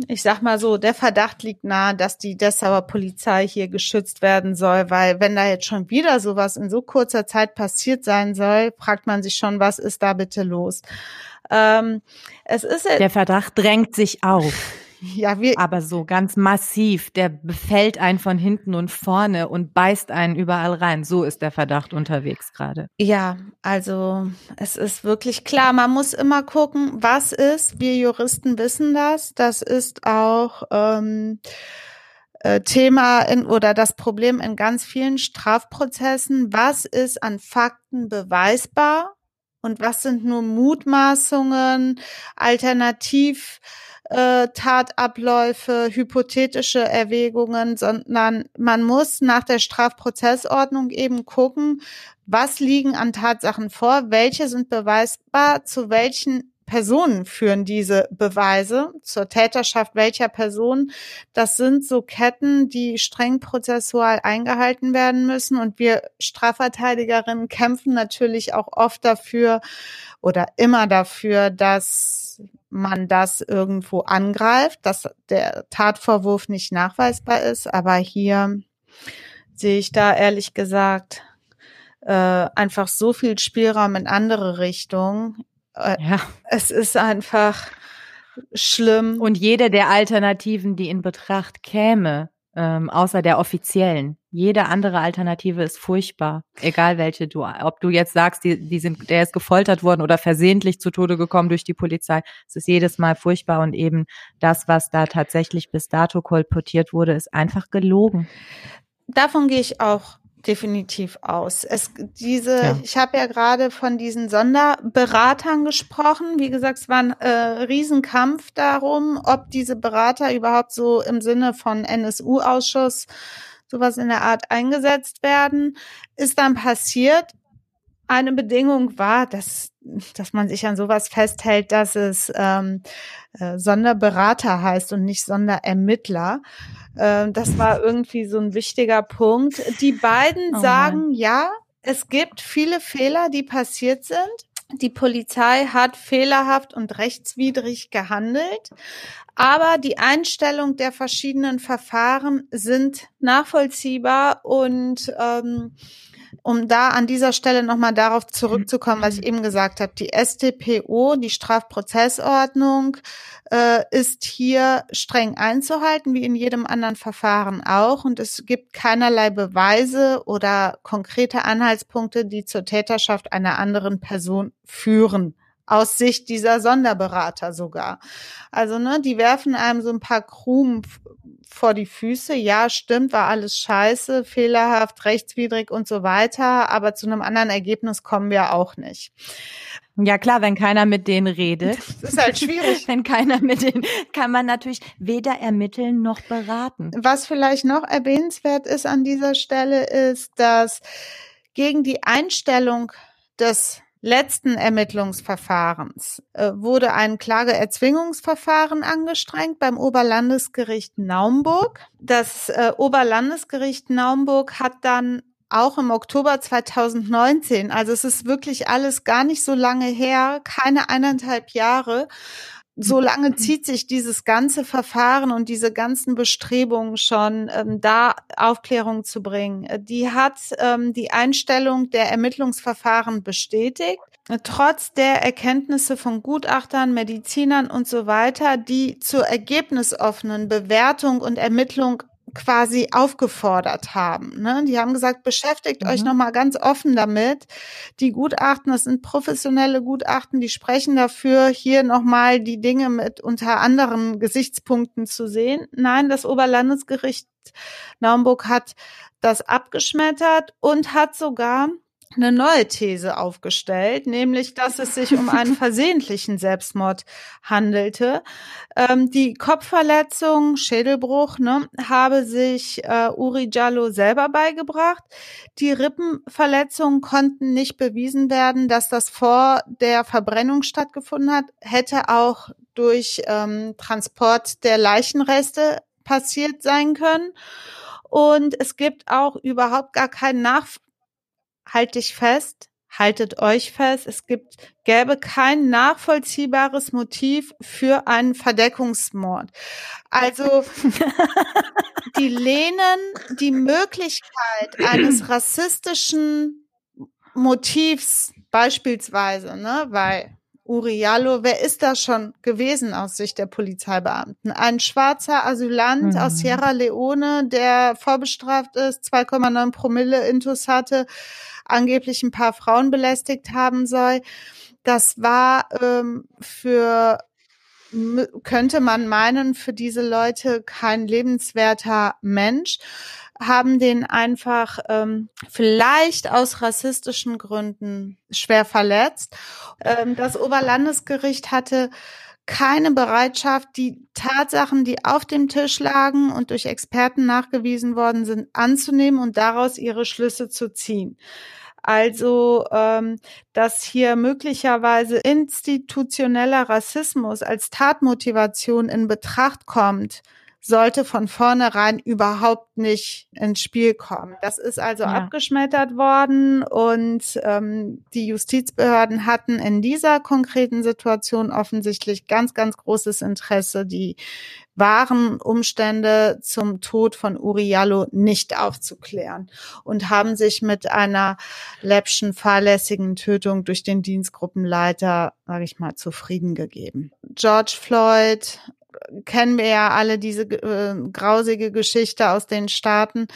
ich sag mal so, der Verdacht liegt nahe, dass die Dessauer Polizei hier geschützt werden soll, weil wenn da jetzt schon wieder sowas in so kurzer Zeit passiert sein soll, fragt man sich schon, was ist da bitte los? Ähm, es ist der Verdacht drängt sich auf. Ja, wir, aber so ganz massiv. Der befällt einen von hinten und vorne und beißt einen überall rein. So ist der Verdacht unterwegs gerade. Ja, also es ist wirklich klar. Man muss immer gucken, was ist. Wir Juristen wissen das. Das ist auch ähm, äh, Thema in, oder das Problem in ganz vielen Strafprozessen. Was ist an Fakten beweisbar? Und was sind nur Mutmaßungen, alternativ äh, Tatabläufe, hypothetische Erwägungen, sondern man muss nach der Strafprozessordnung eben gucken, was liegen an Tatsachen vor, welche sind beweisbar, zu welchen Personen führen diese Beweise zur Täterschaft welcher Person. Das sind so Ketten, die streng prozessual eingehalten werden müssen. Und wir Strafverteidigerinnen kämpfen natürlich auch oft dafür oder immer dafür, dass man das irgendwo angreift, dass der Tatvorwurf nicht nachweisbar ist. Aber hier sehe ich da ehrlich gesagt äh, einfach so viel Spielraum in andere Richtungen. Äh, ja. Es ist einfach schlimm. Und jede der Alternativen, die in Betracht käme, ähm, außer der offiziellen. Jede andere Alternative ist furchtbar, egal welche du, ob du jetzt sagst, die, die sind, der ist gefoltert worden oder versehentlich zu Tode gekommen durch die Polizei. Es ist jedes Mal furchtbar und eben das, was da tatsächlich bis dato kolportiert wurde, ist einfach gelogen. Davon gehe ich auch definitiv aus. Es diese, ja. ich habe ja gerade von diesen Sonderberatern gesprochen. Wie gesagt, es war ein äh, Riesenkampf darum, ob diese Berater überhaupt so im Sinne von NSU-Ausschuss sowas in der Art eingesetzt werden. Ist dann passiert. Eine Bedingung war, dass, dass man sich an sowas festhält, dass es ähm, äh, Sonderberater heißt und nicht Sonderermittler. Ähm, das war irgendwie so ein wichtiger Punkt. Die beiden oh sagen, ja, es gibt viele Fehler, die passiert sind. Die Polizei hat fehlerhaft und rechtswidrig gehandelt, aber die Einstellung der verschiedenen Verfahren sind nachvollziehbar und ähm, um da an dieser Stelle nochmal darauf zurückzukommen, was ich eben gesagt habe, die StPO, die Strafprozessordnung, äh, ist hier streng einzuhalten, wie in jedem anderen Verfahren auch. Und es gibt keinerlei Beweise oder konkrete Anhaltspunkte, die zur Täterschaft einer anderen Person führen aus Sicht dieser Sonderberater sogar. Also, ne, die werfen einem so ein paar Krumen vor die Füße. Ja, stimmt, war alles scheiße, fehlerhaft, rechtswidrig und so weiter. Aber zu einem anderen Ergebnis kommen wir auch nicht. Ja klar, wenn keiner mit denen redet. Das ist halt schwierig. wenn keiner mit denen, kann man natürlich weder ermitteln noch beraten. Was vielleicht noch erwähnenswert ist an dieser Stelle, ist, dass gegen die Einstellung des letzten Ermittlungsverfahrens äh, wurde ein Klageerzwingungsverfahren angestrengt beim Oberlandesgericht Naumburg. Das äh, Oberlandesgericht Naumburg hat dann auch im Oktober 2019, also es ist wirklich alles gar nicht so lange her, keine eineinhalb Jahre, so lange mhm. zieht sich dieses ganze Verfahren und diese ganzen Bestrebungen schon, ähm, da Aufklärung zu bringen. Die hat ähm, die Einstellung der Ermittlungsverfahren bestätigt. Trotz der Erkenntnisse von Gutachtern, Medizinern und so weiter, die zur ergebnisoffenen Bewertung und Ermittlung quasi aufgefordert haben. Ne? Die haben gesagt, beschäftigt mhm. euch nochmal ganz offen damit. Die Gutachten, das sind professionelle Gutachten, die sprechen dafür, hier nochmal die Dinge mit unter anderen Gesichtspunkten zu sehen. Nein, das Oberlandesgericht Naumburg hat das abgeschmettert und hat sogar eine neue These aufgestellt, nämlich, dass es sich um einen versehentlichen Selbstmord handelte. Ähm, die Kopfverletzung, Schädelbruch, ne, habe sich äh, Uri Jallo selber beigebracht. Die Rippenverletzungen konnten nicht bewiesen werden, dass das vor der Verbrennung stattgefunden hat, hätte auch durch ähm, Transport der Leichenreste passiert sein können. Und es gibt auch überhaupt gar keinen Nach halt dich fest, haltet euch fest, es gibt, gäbe kein nachvollziehbares Motiv für einen Verdeckungsmord. Also, die lehnen die Möglichkeit eines rassistischen Motivs beispielsweise, ne, weil Uriallo, wer ist das schon gewesen aus Sicht der Polizeibeamten? Ein schwarzer Asylant mhm. aus Sierra Leone, der vorbestraft ist, 2,9 Promille Intus hatte, angeblich ein paar Frauen belästigt haben soll. Das war ähm, für könnte man meinen, für diese Leute kein lebenswerter Mensch, haben den einfach ähm, vielleicht aus rassistischen Gründen schwer verletzt. Ähm, das Oberlandesgericht hatte keine Bereitschaft, die Tatsachen, die auf dem Tisch lagen und durch Experten nachgewiesen worden sind, anzunehmen und daraus ihre Schlüsse zu ziehen. Also, ähm, dass hier möglicherweise institutioneller Rassismus als Tatmotivation in Betracht kommt, sollte von vornherein überhaupt nicht ins Spiel kommen. Das ist also ja. abgeschmettert worden und ähm, die Justizbehörden hatten in dieser konkreten Situation offensichtlich ganz, ganz großes Interesse, die wahren Umstände zum Tod von Uriallo nicht aufzuklären und haben sich mit einer läppschen, fahrlässigen Tötung durch den Dienstgruppenleiter, sage ich mal, zufrieden gegeben. George Floyd kennen wir ja alle diese äh, grausige Geschichte aus den Staaten.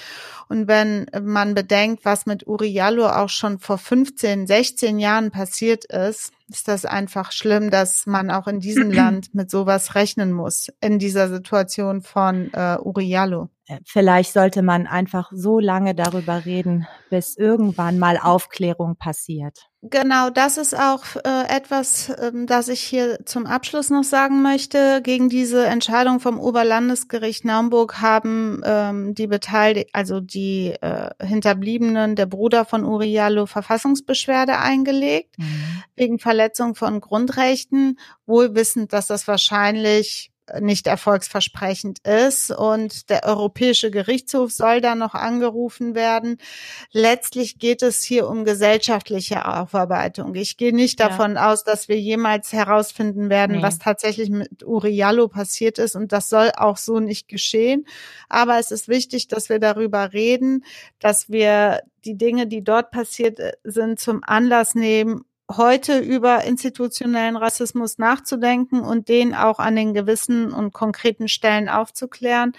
Und wenn man bedenkt, was mit Uriallo auch schon vor 15, 16 Jahren passiert ist, ist das einfach schlimm, dass man auch in diesem Land mit sowas rechnen muss, in dieser Situation von äh, Uriallo. Äh, vielleicht sollte man einfach so lange darüber reden, bis irgendwann mal Aufklärung passiert. Genau, das ist auch äh, etwas, ähm, das ich hier zum Abschluss noch sagen möchte. Gegen diese Entscheidung vom Oberlandesgericht Naumburg haben ähm, die Beteiligten, also die äh, Hinterbliebenen, der Bruder von Uriallo, Verfassungsbeschwerde eingelegt, mhm. wegen Verletzung von Grundrechten, wohl wissend, dass das wahrscheinlich nicht erfolgsversprechend ist. Und der Europäische Gerichtshof soll da noch angerufen werden. Letztlich geht es hier um gesellschaftliche Aufarbeitung. Ich gehe nicht davon ja. aus, dass wir jemals herausfinden werden, nee. was tatsächlich mit Uriallo passiert ist. Und das soll auch so nicht geschehen. Aber es ist wichtig, dass wir darüber reden, dass wir die Dinge, die dort passiert sind, zum Anlass nehmen, heute über institutionellen Rassismus nachzudenken und den auch an den gewissen und konkreten Stellen aufzuklären.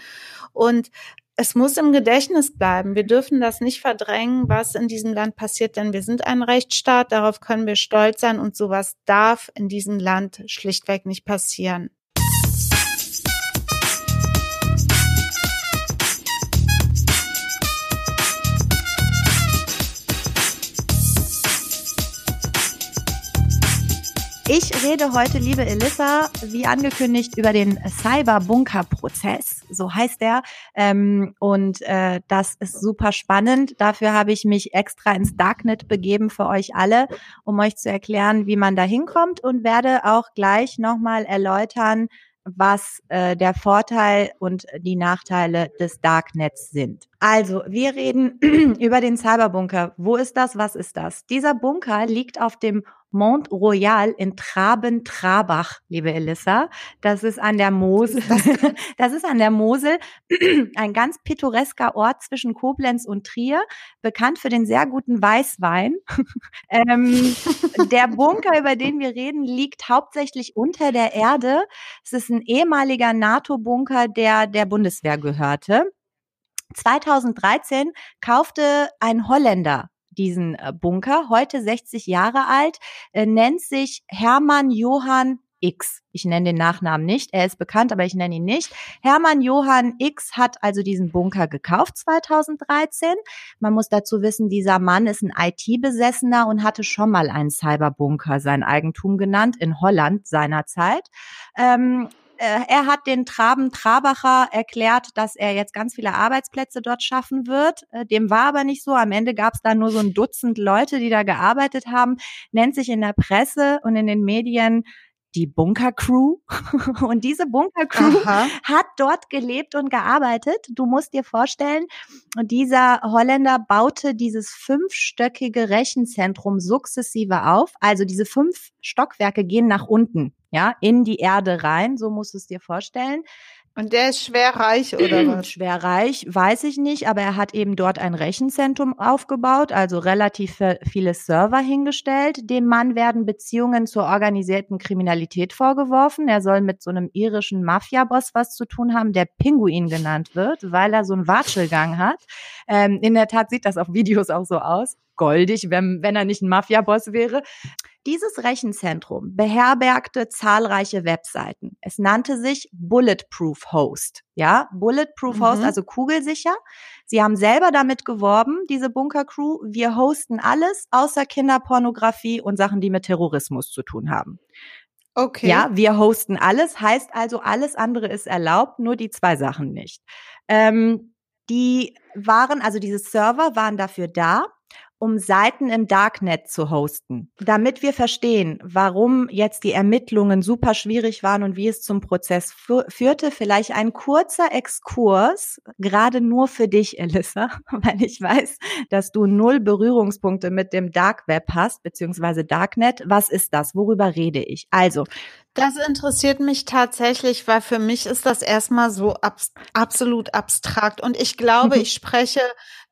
Und es muss im Gedächtnis bleiben. Wir dürfen das nicht verdrängen, was in diesem Land passiert, denn wir sind ein Rechtsstaat, darauf können wir stolz sein und sowas darf in diesem Land schlichtweg nicht passieren. Ich rede heute, liebe Elissa, wie angekündigt, über den Cyber-Bunker-Prozess. So heißt er. Ähm, und äh, das ist super spannend. Dafür habe ich mich extra ins Darknet begeben für euch alle, um euch zu erklären, wie man da hinkommt und werde auch gleich nochmal erläutern, was äh, der Vorteil und die Nachteile des Darknets sind. Also, wir reden über den Cyberbunker. Wo ist das? Was ist das? Dieser Bunker liegt auf dem Mont Royal in Traben-Trabach, liebe Elissa. Das ist an der Mosel. Das ist an der Mosel. Ein ganz pittoresker Ort zwischen Koblenz und Trier, bekannt für den sehr guten Weißwein. ähm, der Bunker, über den wir reden, liegt hauptsächlich unter der Erde. Es ist ein ehemaliger NATO-Bunker, der der Bundeswehr gehörte. 2013 kaufte ein Holländer diesen äh, Bunker, heute 60 Jahre alt, äh, nennt sich Hermann Johann X. Ich nenne den Nachnamen nicht, er ist bekannt, aber ich nenne ihn nicht. Hermann Johann X hat also diesen Bunker gekauft 2013. Man muss dazu wissen, dieser Mann ist ein IT-Besessener und hatte schon mal einen Cyberbunker sein Eigentum genannt in Holland seinerzeit. Ähm, äh, er hat den Traben Trabacher erklärt, dass er jetzt ganz viele Arbeitsplätze dort schaffen wird. Äh, dem war aber nicht so. Am Ende gab es da nur so ein Dutzend Leute, die da gearbeitet haben. Nennt sich in der Presse und in den Medien die Bunker Crew. Und diese Bunker Crew hat dort gelebt und gearbeitet. Du musst dir vorstellen, dieser Holländer baute dieses fünfstöckige Rechenzentrum sukzessive auf. Also diese fünf Stockwerke gehen nach unten, ja, in die Erde rein. So musst du es dir vorstellen. Und der ist schwer reich oder was? Schwer reich, weiß ich nicht, aber er hat eben dort ein Rechenzentrum aufgebaut, also relativ viele Server hingestellt. Dem Mann werden Beziehungen zur organisierten Kriminalität vorgeworfen. Er soll mit so einem irischen Mafia-Boss was zu tun haben, der Pinguin genannt wird, weil er so einen Watschelgang hat. Ähm, in der Tat sieht das auf Videos auch so aus goldig, wenn, wenn er nicht ein Mafia-Boss wäre. Dieses Rechenzentrum beherbergte zahlreiche Webseiten. Es nannte sich Bulletproof Host. Ja, Bulletproof mhm. Host, also kugelsicher. Sie haben selber damit geworben, diese Bunker Crew. Wir hosten alles außer Kinderpornografie und Sachen, die mit Terrorismus zu tun haben. Okay. Ja, wir hosten alles, heißt also, alles andere ist erlaubt, nur die zwei Sachen nicht. Ähm, die waren, also diese Server waren dafür da, um Seiten im Darknet zu hosten, damit wir verstehen, warum jetzt die Ermittlungen super schwierig waren und wie es zum Prozess führte. Vielleicht ein kurzer Exkurs, gerade nur für dich, Elissa, weil ich weiß, dass du null Berührungspunkte mit dem Dark Web hast, beziehungsweise Darknet. Was ist das? Worüber rede ich? Also, das interessiert mich tatsächlich, weil für mich ist das erstmal so abs absolut abstrakt. Und ich glaube, ich spreche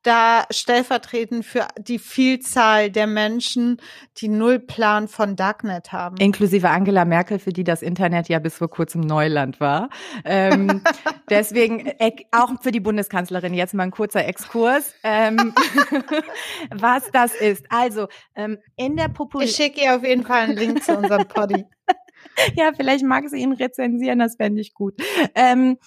da stellvertretend für die Vielzahl der Menschen, die null Plan von Darknet haben. Inklusive Angela Merkel, für die das Internet ja bis vor kurzem Neuland war. Ähm, deswegen äh, auch für die Bundeskanzlerin jetzt mal ein kurzer Exkurs, ähm, was das ist. Also ähm, in der Popul Ich schicke ihr auf jeden Fall einen Link zu unserem Poddy. ja, vielleicht mag sie ihn rezensieren, das fände ich gut. Ähm,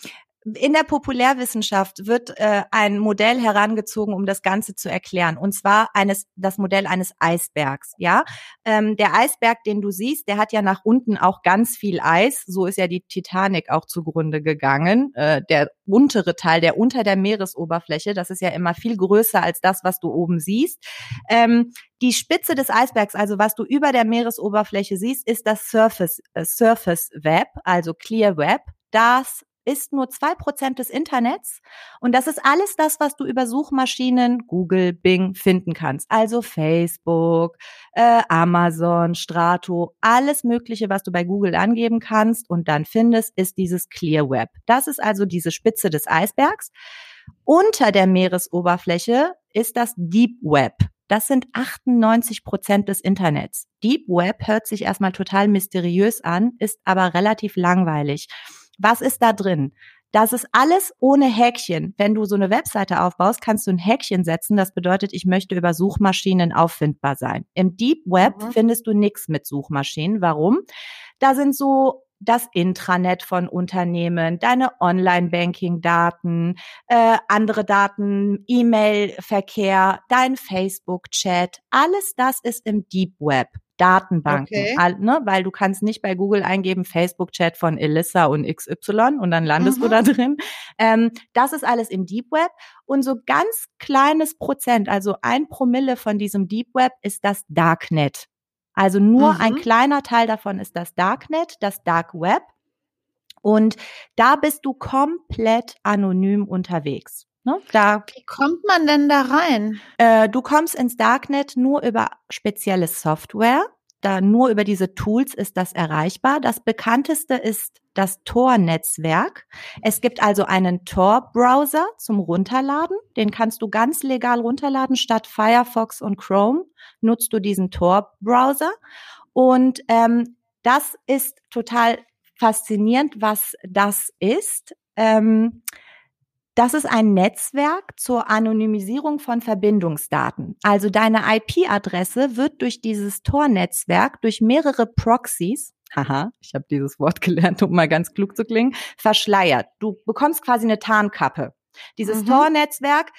in der Populärwissenschaft wird äh, ein Modell herangezogen, um das Ganze zu erklären. Und zwar eines, das Modell eines Eisbergs. Ja, ähm, der Eisberg, den du siehst, der hat ja nach unten auch ganz viel Eis. So ist ja die Titanic auch zugrunde gegangen. Äh, der untere Teil, der unter der Meeresoberfläche, das ist ja immer viel größer als das, was du oben siehst. Ähm, die Spitze des Eisbergs, also was du über der Meeresoberfläche siehst, ist das Surface, äh, Surface Web, also Clear Web. Das ist nur zwei Prozent des Internets und das ist alles das, was du über Suchmaschinen Google, Bing finden kannst. Also Facebook, äh, Amazon, Strato, alles Mögliche, was du bei Google angeben kannst und dann findest, ist dieses Clear Web. Das ist also diese Spitze des Eisbergs. Unter der Meeresoberfläche ist das Deep Web. Das sind 98 Prozent des Internets. Deep Web hört sich erstmal total mysteriös an, ist aber relativ langweilig. Was ist da drin? Das ist alles ohne Häkchen. Wenn du so eine Webseite aufbaust, kannst du ein Häkchen setzen. Das bedeutet, ich möchte über Suchmaschinen auffindbar sein. Im Deep Web mhm. findest du nichts mit Suchmaschinen. Warum? Da sind so das Intranet von Unternehmen, deine Online-Banking-Daten, äh, andere Daten, E-Mail-Verkehr, dein Facebook-Chat, alles das ist im Deep Web. Datenbanken, okay. all, ne? weil du kannst nicht bei Google eingeben Facebook-Chat von Elissa und XY und dann landest mhm. du da drin. Ähm, das ist alles im Deep Web und so ganz kleines Prozent, also ein Promille von diesem Deep Web ist das Darknet. Also nur mhm. ein kleiner Teil davon ist das Darknet, das Dark Web. Und da bist du komplett anonym unterwegs. Ne? Da, Wie kommt man denn da rein? Äh, du kommst ins Darknet nur über spezielle Software. Da nur über diese Tools ist das erreichbar. Das bekannteste ist das Tor-Netzwerk. Es gibt also einen Tor-Browser zum Runterladen. Den kannst du ganz legal runterladen. Statt Firefox und Chrome nutzt du diesen Tor-Browser. Und ähm, das ist total faszinierend, was das ist. Ähm, Das ist ein Netzwerk zur Anonymisierung von Verbindungsdaten. Also deine IP-Adresse wird durch dieses Tor-Netzwerk, durch mehrere Proxys, haha, ich habe dieses Wort gelernt, um mal ganz klug zu klingen, verschleiert. Du bekommst quasi eine Tarnkappe. Dieses mhm. Tor-Netzwerk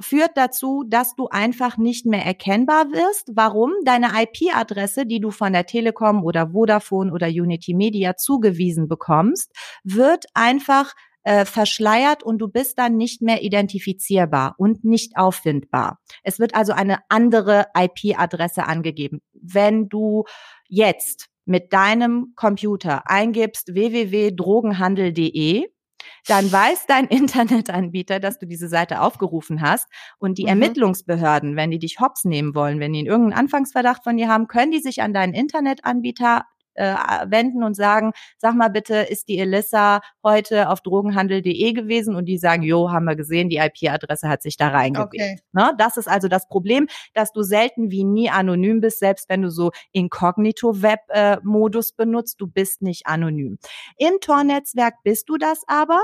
führt dazu, dass du einfach nicht mehr erkennbar wirst. Warum? Deine IP-Adresse, die du von der Telekom oder Vodafone oder Unity Media zugewiesen bekommst, wird einfach äh, verschleiert und du bist dann nicht mehr identifizierbar und nicht auffindbar. Es wird also eine andere IP-Adresse angegeben. Wenn du jetzt mit deinem Computer eingibst www.drogenhandel.de, dann weiß dein Internetanbieter, dass du diese Seite aufgerufen hast und die mhm. Ermittlungsbehörden, wenn die dich hops nehmen wollen, wenn die irgendeinen Anfangsverdacht von dir haben, können die sich an deinen Internetanbieter äh, wenden und sagen, sag mal bitte, ist die Elissa heute auf drogenhandel.de gewesen? Und die sagen, jo, haben wir gesehen, die IP-Adresse hat sich da reingewählt. Okay. Ne? Das ist also das Problem, dass du selten wie nie anonym bist, selbst wenn du so Inkognito-Web-Modus äh, benutzt, du bist nicht anonym. Im Tor-Netzwerk bist du das aber.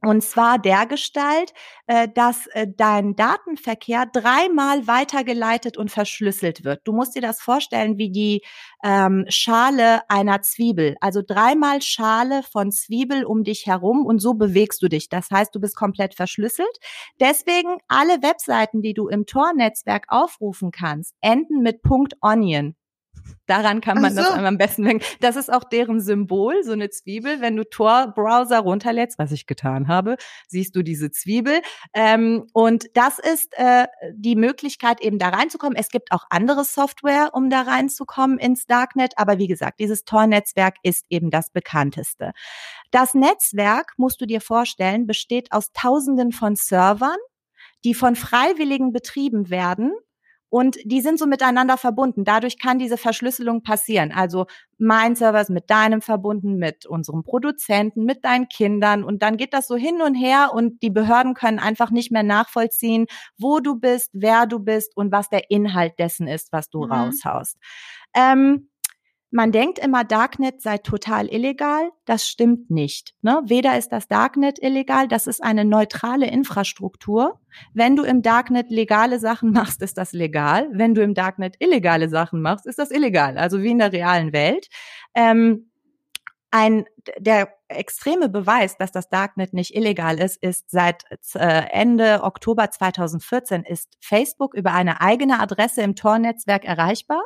Und zwar der Gestalt, äh, dass äh, dein Datenverkehr dreimal weitergeleitet und verschlüsselt wird. Du musst dir das vorstellen wie die ähm, Schale einer Zwiebel. Also dreimal Schale von Zwiebel um dich herum und so bewegst du dich. Das heißt, du bist komplett verschlüsselt. Deswegen alle Webseiten, die du im Tor-Netzwerk aufrufen kannst, enden mit .onion. Daran kann man so. das am besten denken. Das ist auch deren Symbol, so eine Zwiebel. Wenn du Tor-Browser runterlädst, was ich getan habe, siehst du diese Zwiebel. Ähm, und das ist äh, die Möglichkeit, eben da reinzukommen. Es gibt auch andere Software, um da reinzukommen ins Darknet. Aber wie gesagt, dieses Tor-Netzwerk ist eben das bekannteste. Das Netzwerk, musst du dir vorstellen, besteht aus Tausenden von Servern, die von Freiwilligen betrieben werden und die sind so miteinander verbunden. Dadurch kann diese Verschlüsselung passieren. Also mein Server ist mit deinem verbunden, mit unserem Produzenten, mit deinen Kindern. Und dann geht das so hin und her und die Behörden können einfach nicht mehr nachvollziehen, wo du bist, wer du bist und was der Inhalt dessen ist, was du mhm. raushaust. Ähm, man denkt immer, Darknet sei total illegal. Das stimmt nicht. Ne? Weder ist das Darknet illegal, das ist eine neutrale Infrastruktur. Wenn du im Darknet legale Sachen machst, ist das legal. Wenn du im Darknet illegale Sachen machst, ist das illegal. Also wie in der realen Welt. Ähm, ein, der extreme Beweis, dass das Darknet nicht illegal ist, ist seit äh, Ende Oktober 2014 ist Facebook über eine eigene Adresse im Tor-Netzwerk erreichbar.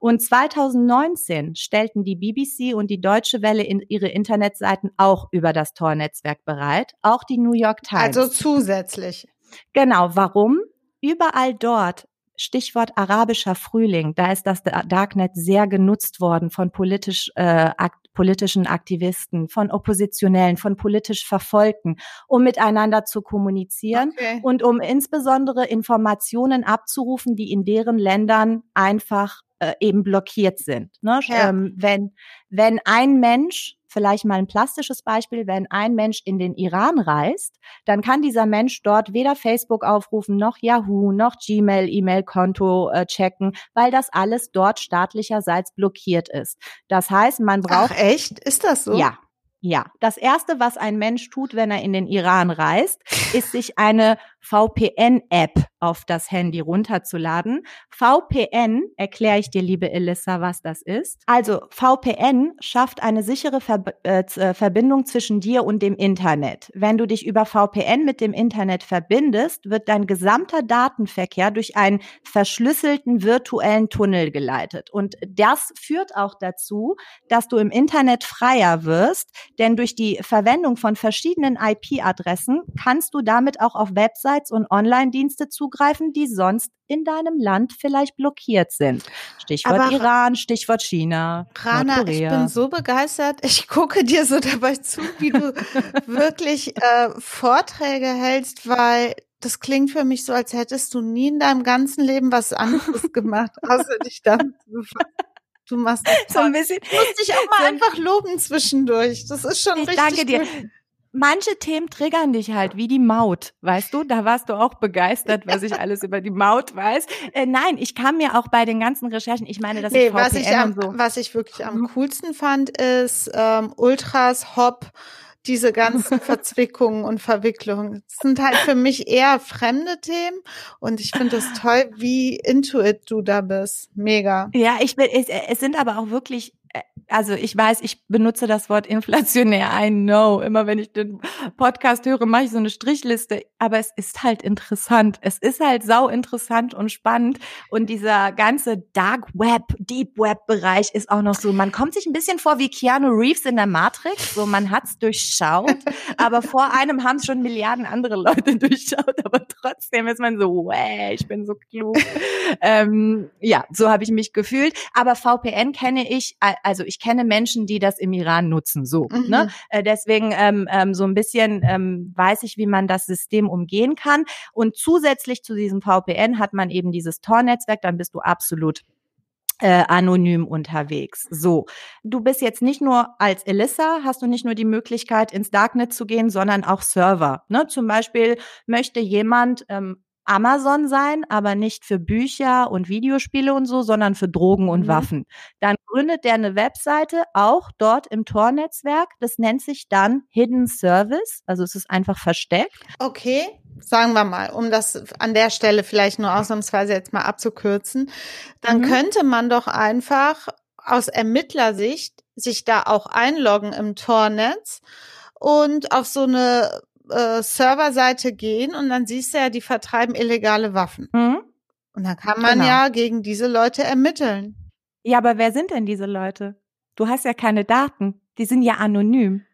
Und 2019 stellten die BBC und die Deutsche Welle in ihre Internetseiten auch über das Tor-Netzwerk bereit, auch die New York Times. Also zusätzlich. Genau, warum? Überall dort Stichwort arabischer Frühling, da ist das Darknet sehr genutzt worden von politisch, äh, akt, politischen Aktivisten, von Oppositionellen, von politisch Verfolgten, um miteinander zu kommunizieren okay. und um insbesondere Informationen abzurufen, die in deren Ländern einfach äh, eben blockiert sind. Ne? Ja. Ähm, wenn, wenn ein Mensch, vielleicht mal ein plastisches Beispiel, wenn ein Mensch in den Iran reist, dann kann dieser Mensch dort weder Facebook aufrufen, noch Yahoo, noch Gmail, E-Mail-Konto äh, checken, weil das alles dort staatlicherseits blockiert ist. Das heißt, man braucht. Ach echt? Ist das so? Ja. Ja, das erste, was ein Mensch tut, wenn er in den Iran reist, ist sich eine VPN-App auf das Handy runterzuladen. VPN, erkläre ich dir, liebe Elissa, was das ist. Also VPN schafft eine sichere Ver äh, äh, Verbindung zwischen dir und dem Internet. Wenn du dich über VPN mit dem Internet verbindest, wird dein gesamter Datenverkehr durch einen verschlüsselten virtuellen Tunnel geleitet. Und das führt auch dazu, dass du im Internet freier wirst, denn durch die Verwendung von verschiedenen IP-Adressen kannst du damit auch auf Websites Websites und Online-Dienste zugreifen, die sonst in deinem Land vielleicht blockiert sind. Stichwort Aber Iran, Stichwort China. Rana, ich bin so begeistert. Ich gucke dir so dabei zu, wie du wirklich äh, Vorträge hältst, weil das klingt für mich so, als hättest du nie in deinem ganzen Leben was anderes gemacht, außer dich damit zu befassen. Du machst das so ein bisschen. Du musst dich auch mal so einfach loben zwischendurch. Das ist schon ich richtig. Danke dir. Gut manche Themen triggern dich halt, wie die Maut, weißt du? Da warst du auch begeistert, was ich alles über die Maut weiß. Äh, nein, ich kam mir auch bei den ganzen Recherchen, ich meine, das nee, ist was ich am, so. Was ich wirklich am mhm. coolsten fand, ist ähm, Ultras, Hop, diese ganzen Verzwickungen und Verwicklungen. Das sind halt für mich eher fremde Themen und ich finde es toll, wie intuit du da bist. Mega. Ja, ich bin, es, es sind aber auch wirklich also ich weiß, ich benutze das Wort inflationär, I know. Immer wenn ich den Podcast höre, mache ich so eine Strichliste. Aber es ist halt interessant. Es ist halt sau interessant und spannend. Und dieser ganze Dark Web, Deep Web Bereich ist auch noch so, man kommt sich ein bisschen vor wie Keanu Reeves in der Matrix. So, man hat's durchschaut. aber vor einem haben es schon Milliarden andere Leute durchschaut. Aber trotzdem ist man so, wow, ich bin so klug. ähm, ja, so habe ich mich gefühlt. Aber VPN kenne ich, also ich kenne Menschen, die das im Iran nutzen, so. Ne? Mhm. Ne? Äh, deswegen ähm, ähm, so ein bisschen ähm, weiß ich, wie man das System umgehen kann. Und zusätzlich zu diesem VPN hat man eben dieses Tor-Netzwerk, dann bist du absolut äh, anonym unterwegs. So, du bist jetzt nicht nur als Elissa, hast du nicht nur die Möglichkeit ins Darknet zu gehen, sondern auch Server. Ne? Zum Beispiel möchte jemand ähm, Amazon sein, aber nicht für Bücher und Videospiele und so, sondern für Drogen und mhm. Waffen. Dann gründet der eine Webseite auch dort im Tor-Netzwerk. Das nennt sich dann Hidden Service. Also es ist einfach versteckt. Okay, sagen wir mal, um das an der Stelle vielleicht nur ausnahmsweise jetzt mal abzukürzen, dann mhm. könnte man doch einfach aus Ermittlersicht sich da auch einloggen im Tornetz und auf so eine äh, Serverseite gehen und dann siehst du ja, die vertreiben illegale Waffen. Mhm. Und dann kann man genau. ja gegen diese Leute ermitteln. Ja, aber wer sind denn diese Leute? Du hast ja keine Daten. Die sind ja anonym.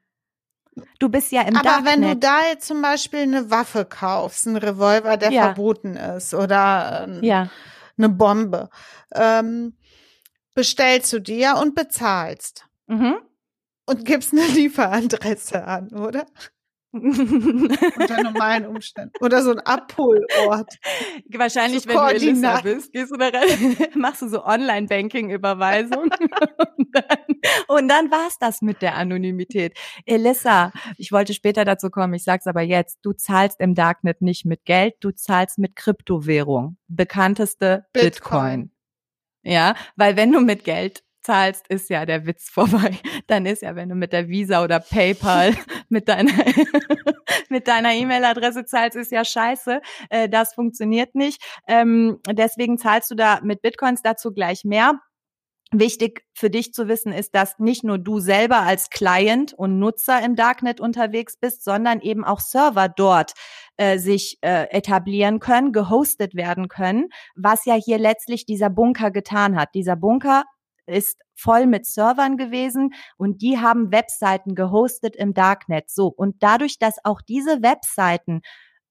Du bist ja im Aber Darknet. wenn du da jetzt zum Beispiel eine Waffe kaufst, einen Revolver, der ja. verboten ist, oder äh, ja. eine Bombe, ähm, bestellst du dir und bezahlst. Mhm. Und gibst eine Lieferadresse an, oder? Unter normalen Umständen. Oder so ein Abholort. Wahrscheinlich, so wenn du Elisa bist, gehst du da rein, machst du so Online-Banking-Überweisung. und dann, und dann war's das mit der Anonymität. Elissa, ich wollte später dazu kommen, ich sag's aber jetzt, du zahlst im Darknet nicht mit Geld, du zahlst mit Kryptowährung. Bekannteste Bitcoin. Bitcoin. Ja, weil wenn du mit Geld zahlst, ist ja der Witz vorbei. Dann ist ja, wenn du mit der Visa oder PayPal mit deiner mit deiner E-Mail-Adresse zahlst, ist ja scheiße. Äh, das funktioniert nicht. Ähm, deswegen zahlst du da mit Bitcoins dazu gleich mehr. Wichtig für dich zu wissen ist, dass nicht nur du selber als Client und Nutzer im Darknet unterwegs bist, sondern eben auch Server dort äh, sich äh, etablieren können, gehostet werden können, was ja hier letztlich dieser Bunker getan hat. Dieser Bunker ist voll mit Servern gewesen und die haben Webseiten gehostet im Darknet. So. Und dadurch, dass auch diese Webseiten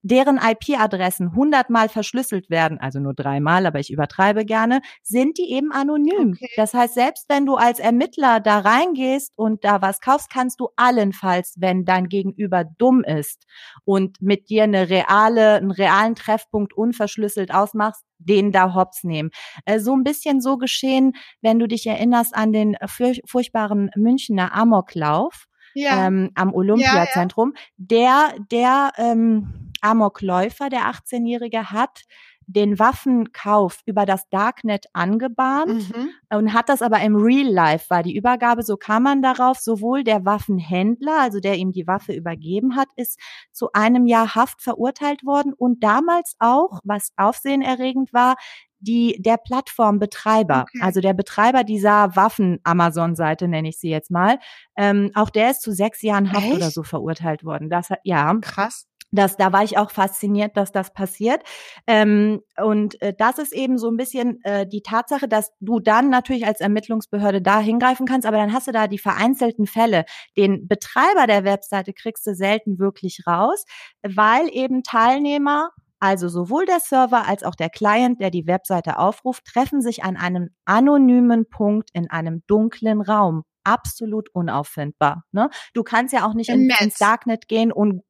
deren IP-Adressen hundertmal verschlüsselt werden, also nur dreimal, aber ich übertreibe gerne, sind die eben anonym. Okay. Das heißt, selbst wenn du als Ermittler da reingehst und da was kaufst, kannst du allenfalls, wenn dein Gegenüber dumm ist und mit dir eine reale, einen realen Treffpunkt unverschlüsselt ausmachst, den da hops nehmen. Äh, so ein bisschen so geschehen, wenn du dich erinnerst an den furchtbaren Münchner Amoklauf. Ja. Ähm, am Olympiazentrum. Ja, ja. Der, der ähm, Amokläufer, der 18-Jährige, hat den Waffenkauf über das Darknet angebahnt mhm. und hat das aber im Real Life, war die Übergabe, so kam man darauf, sowohl der Waffenhändler, also der ihm die Waffe übergeben hat, ist zu einem Jahr Haft verurteilt worden und damals auch, was aufsehenerregend war, die der Plattformbetreiber, okay. also der Betreiber dieser Waffen-Amazon-Seite nenne ich sie jetzt mal, ähm, auch der ist zu sechs Jahren Haft Echt? oder so verurteilt worden. Das hat ja krass. Das, da war ich auch fasziniert, dass das passiert. Ähm, und äh, das ist eben so ein bisschen äh, die Tatsache, dass du dann natürlich als Ermittlungsbehörde da hingreifen kannst, aber dann hast du da die vereinzelten Fälle. Den Betreiber der Webseite kriegst du selten wirklich raus, weil eben Teilnehmer also sowohl der Server als auch der Client, der die Webseite aufruft, treffen sich an einem anonymen Punkt in einem dunklen Raum. Absolut unauffindbar. Ne? Du kannst ja auch nicht in, ins Darknet gehen und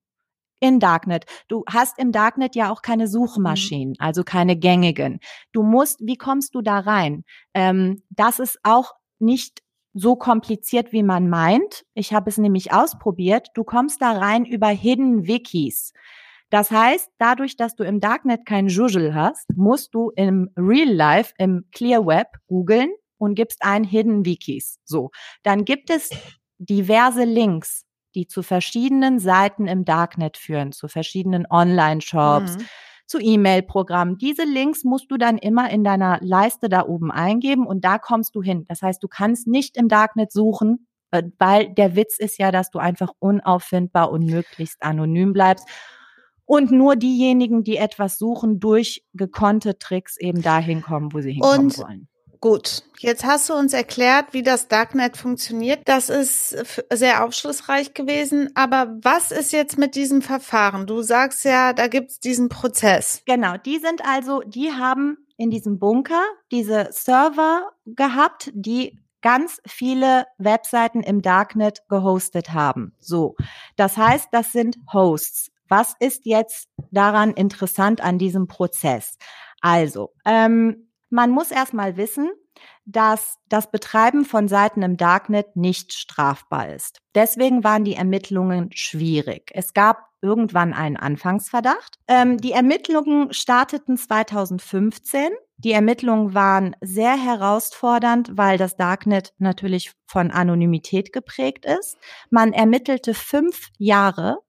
in Darknet. Du hast im Darknet ja auch keine Suchmaschinen, mhm. also keine gängigen. Du musst, wie kommst du da rein? Ähm, das ist auch nicht so kompliziert, wie man meint. Ich habe es nämlich ausprobiert. Du kommst da rein über Hidden Wikis. Das heißt, dadurch, dass du im Darknet kein Jujel hast, musst du im Real Life, im Clear Web googeln und gibst ein Hidden Wikis. So. Dann gibt es diverse Links, die zu verschiedenen Seiten im Darknet führen, zu verschiedenen Online-Shops, mhm. zu E-Mail-Programmen. Diese Links musst du dann immer in deiner Leiste da oben eingeben und da kommst du hin. Das heißt, du kannst nicht im Darknet suchen, äh, weil der Witz ist ja, dass du einfach unauffindbar und möglichst anonym bleibst und nur diejenigen, die etwas suchen, durch gekonnte Tricks eben dahin kommen, wo sie hinkommen und wollen. Gut, jetzt hast du uns erklärt, wie das Darknet funktioniert. Das ist sehr aufschlussreich gewesen. Aber was ist jetzt mit diesem Verfahren? Du sagst ja, da gibt's diesen Prozess. Genau, die sind also, die haben in diesem Bunker diese Server gehabt, die ganz viele Webseiten im Darknet gehostet haben. So, das heißt, das sind Hosts. Was ist jetzt daran interessant an diesem Prozess? Also, ähm, man muss erstmal wissen, dass das Betreiben von Seiten im Darknet nicht strafbar ist. Deswegen waren die Ermittlungen schwierig. Es gab irgendwann einen Anfangsverdacht. Ähm, die Ermittlungen starteten 2015. Die Ermittlungen waren sehr herausfordernd, weil das Darknet natürlich von Anonymität geprägt ist. Man ermittelte fünf Jahre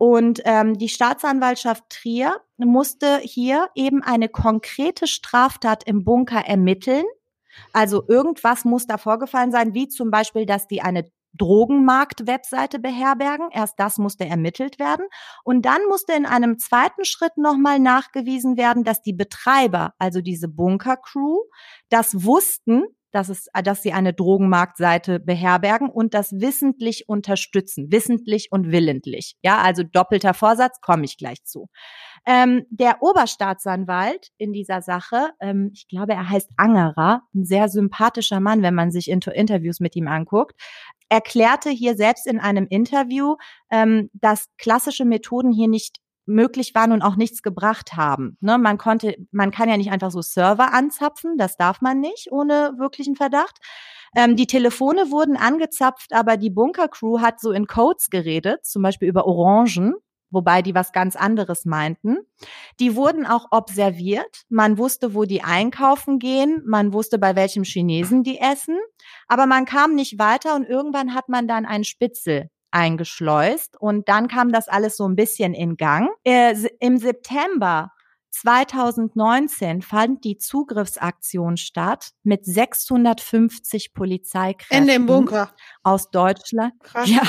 und ähm, die Staatsanwaltschaft Trier musste hier eben eine konkrete Straftat im Bunker ermitteln. Also irgendwas muss da vorgefallen sein, wie zum Beispiel, dass die eine Drogenmarkt-Webseite beherbergen. Erst das musste ermittelt werden. Und dann musste in einem zweiten Schritt nochmal nachgewiesen werden, dass die Betreiber, also diese Bunker-Crew, das wussten, dass, es, dass sie eine Drogenmarktseite beherbergen und das wissentlich unterstützen, wissentlich und willentlich. Ja, also doppelter Vorsatz, komme ich gleich zu. Ähm, der Oberstaatsanwalt in dieser Sache, ähm, ich glaube, er heißt Angerer, ein sehr sympathischer Mann, wenn man sich Inter Interviews mit ihm anguckt, erklärte hier selbst in einem Interview, ähm, dass klassische Methoden hier nicht möglich waren und auch nichts gebracht haben. Ne, man konnte, man kann ja nicht einfach so Server anzapfen, das darf man nicht ohne wirklichen Verdacht. Ähm, die Telefone wurden angezapft, aber die Bunker-Crew hat so in Codes geredet, zum Beispiel über Orangen, wobei die was ganz anderes meinten. Die wurden auch observiert. Man wusste, wo die einkaufen gehen. Man wusste, bei welchem Chinesen die essen. Aber man kam nicht weiter und irgendwann hat man dann einen Spitzel eingeschleust und dann kam das alles so ein bisschen in Gang. Äh, Im September 2019 fand die Zugriffsaktion statt mit 650 Polizeikräften. In dem Bunker. Aus Deutschland. Krass. Ja.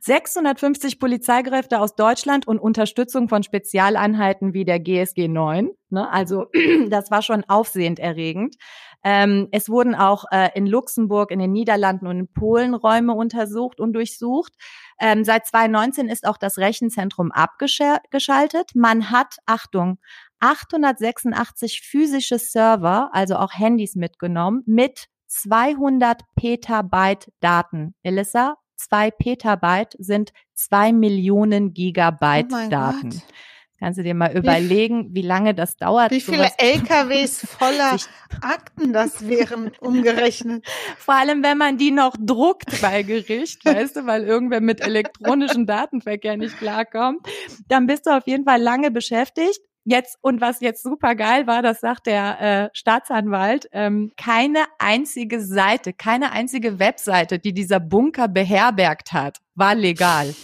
650 Polizeikräfte aus Deutschland und Unterstützung von Spezialeinheiten wie der GSG 9. Ne? Also, das war schon aufsehend erregend. Ähm, es wurden auch äh, in Luxemburg, in den Niederlanden und in Polen Räume untersucht und durchsucht. Ähm, seit 2019 ist auch das Rechenzentrum abgeschaltet. Man hat, Achtung, 886 physische Server, also auch Handys mitgenommen, mit 200 Petabyte Daten. Elissa, zwei Petabyte sind zwei Millionen Gigabyte oh Daten. Gott. Kannst du dir mal überlegen, wie, wie lange das dauert? Wie viele LKWs voller Akten das wären umgerechnet? Vor allem, wenn man die noch druckt bei Gericht, weißt du, weil irgendwer mit elektronischen Datenverkehr nicht klarkommt, dann bist du auf jeden Fall lange beschäftigt. Jetzt, und was jetzt super geil war, das sagt der äh, Staatsanwalt, ähm, keine einzige Seite, keine einzige Webseite, die dieser Bunker beherbergt hat, war legal.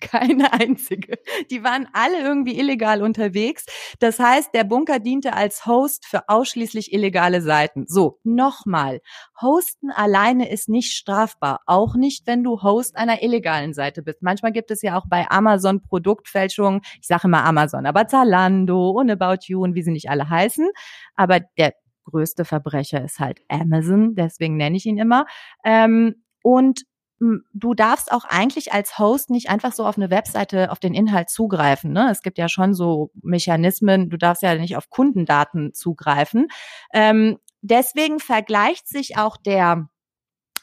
Keine einzige. Die waren alle irgendwie illegal unterwegs. Das heißt, der Bunker diente als Host für ausschließlich illegale Seiten. So, nochmal. Hosten alleine ist nicht strafbar. Auch nicht, wenn du Host einer illegalen Seite bist. Manchmal gibt es ja auch bei Amazon Produktfälschungen. Ich sage immer Amazon, aber Zalando und About You und wie sie nicht alle heißen. Aber der größte Verbrecher ist halt Amazon. Deswegen nenne ich ihn immer. Ähm, und du darfst auch eigentlich als Host nicht einfach so auf eine Webseite auf den Inhalt zugreifen. Ne? Es gibt ja schon so Mechanismen, du darfst ja nicht auf Kundendaten zugreifen. Ähm, deswegen vergleicht sich auch der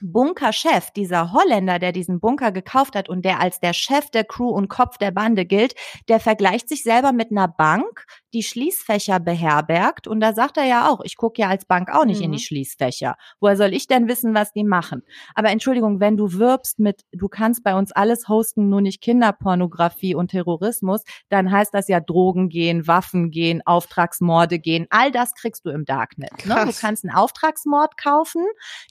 Bunkerchef, dieser Holländer, der diesen Bunker gekauft hat und der als der Chef der Crew und Kopf der Bande gilt, der vergleicht sich selber mit einer Bank, die Schließfächer beherbergt. Und da sagt er ja auch, ich gucke ja als Bank auch nicht mhm. in die mhm. Schließfächer. Woher soll ich denn wissen, was die machen? Aber Entschuldigung, wenn du wirbst mit, du kannst bei uns alles hosten, nur nicht Kinderpornografie und Terrorismus, dann heißt das ja Drogen gehen, Waffen gehen, Auftragsmorde gehen. All das kriegst du im Darknet. Ne? Du kannst einen Auftragsmord kaufen.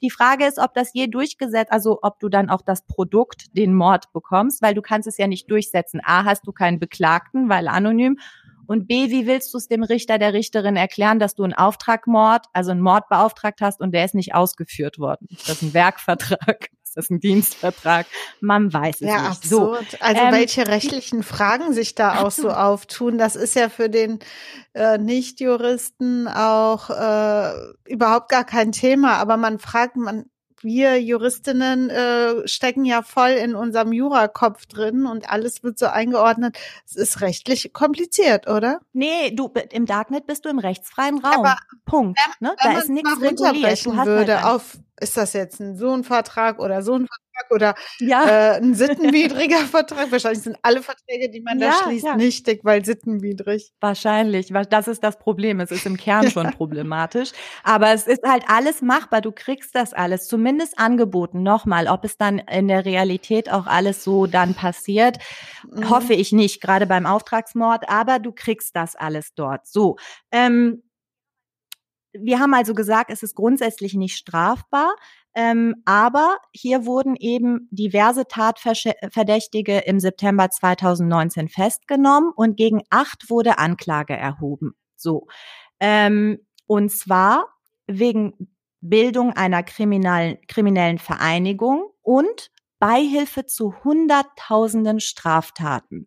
Die Frage ist, ob das je durchgesetzt, also ob du dann auch das Produkt, den Mord bekommst, weil du kannst es ja nicht durchsetzen. A, hast du keinen Beklagten, weil anonym. Und B, wie willst du es dem Richter, der Richterin erklären, dass du einen Auftragmord, also einen Mord beauftragt hast und der ist nicht ausgeführt worden? Ist das ein Werkvertrag? Ist das ein Dienstvertrag? Man weiß es ja, nicht. Absurd. So, also ähm, welche rechtlichen Fragen sich da auch so auftun, das ist ja für den äh, Nichtjuristen auch äh, überhaupt gar kein Thema. Aber man fragt, man wir Juristinnen äh, stecken ja voll in unserem Jurakopf drin und alles wird so eingeordnet. Es ist rechtlich kompliziert, oder? Nee, du im Darknet bist du im rechtsfreien Raum. Aber Punkt. Wenn, ne? Wenn da ist nichts reguliert. Du hast würde halt auf ist das jetzt ein so ein Vertrag oder so ein Vertrag oder ja. äh, ein sittenwidriger Vertrag? Wahrscheinlich sind alle Verträge, die man ja, da schließt, ja. nichtig, weil sittenwidrig. Wahrscheinlich. Das ist das Problem. Es ist im Kern schon problematisch. Aber es ist halt alles machbar. Du kriegst das alles zumindest angeboten. Nochmal, ob es dann in der Realität auch alles so dann passiert, mhm. hoffe ich nicht, gerade beim Auftragsmord. Aber du kriegst das alles dort. So. Ähm, wir haben also gesagt, es ist grundsätzlich nicht strafbar. Ähm, aber hier wurden eben diverse Tatverdächtige im September 2019 festgenommen und gegen acht wurde Anklage erhoben. So. Ähm, und zwar wegen Bildung einer kriminellen, kriminellen Vereinigung und Beihilfe zu Hunderttausenden Straftaten.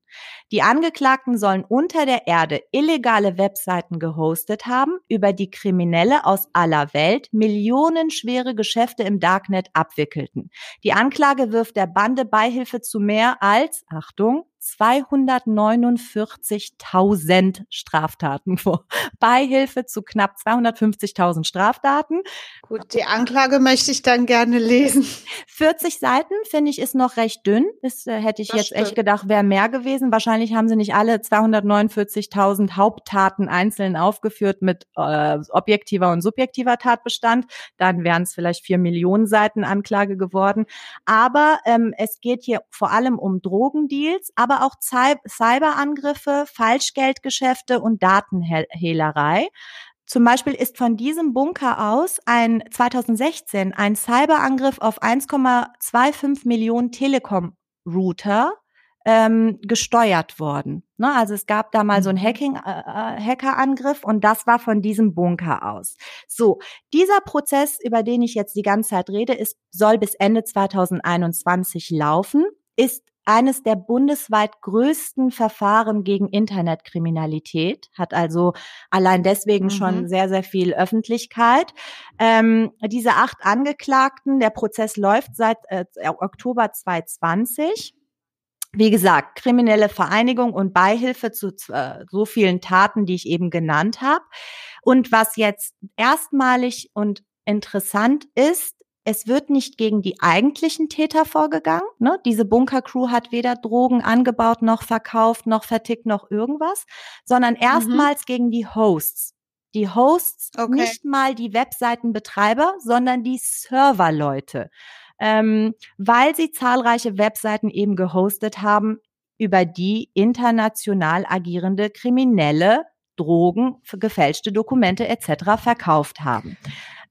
Die Angeklagten sollen unter der Erde illegale Webseiten gehostet haben, über die Kriminelle aus aller Welt millionenschwere Geschäfte im Darknet abwickelten. Die Anklage wirft der Bande Beihilfe zu mehr als, Achtung, 249.000 Straftaten vor. Beihilfe zu knapp 250.000 Straftaten. Gut, die Anklage möchte ich dann gerne lesen. 40 Seiten finde ich ist noch recht dünn. Das äh, hätte ich das jetzt stimmt. echt gedacht, wäre mehr gewesen. Wahrscheinlich haben sie nicht alle 249.000 Haupttaten einzeln aufgeführt mit äh, objektiver und subjektiver Tatbestand. Dann wären es vielleicht vier Millionen Seiten Anklage geworden. Aber ähm, es geht hier vor allem um Drogendeals, aber auch Cyberangriffe, Falschgeldgeschäfte und Datenhehlerei. Zum Beispiel ist von diesem Bunker aus ein 2016 ein Cyberangriff auf 1,25 Millionen Telekom-Router ähm, gesteuert worden. Ne? Also es gab da mal so einen mhm. Hacking, äh, äh, Hackerangriff und das war von diesem Bunker aus. So, dieser Prozess, über den ich jetzt die ganze Zeit rede, ist, soll bis Ende 2021 laufen, ist eines der bundesweit größten Verfahren gegen Internetkriminalität, hat also allein deswegen mhm. schon sehr, sehr viel Öffentlichkeit. Ähm, diese acht Angeklagten, der Prozess läuft seit äh, Oktober 2020. Wie gesagt, kriminelle Vereinigung und Beihilfe zu äh, so vielen Taten, die ich eben genannt habe. Und was jetzt erstmalig und interessant ist, es wird nicht gegen die eigentlichen Täter vorgegangen. Ne? Diese Bunkercrew hat weder Drogen angebaut, noch verkauft, noch vertickt, noch irgendwas, sondern mhm. erstmals mhm. gegen die Hosts. Die Hosts, okay. nicht mal die Webseitenbetreiber, sondern die Serverleute. Ähm, weil sie zahlreiche Webseiten eben gehostet haben, über die international agierende Kriminelle Drogen, gefälschte Dokumente etc. verkauft haben.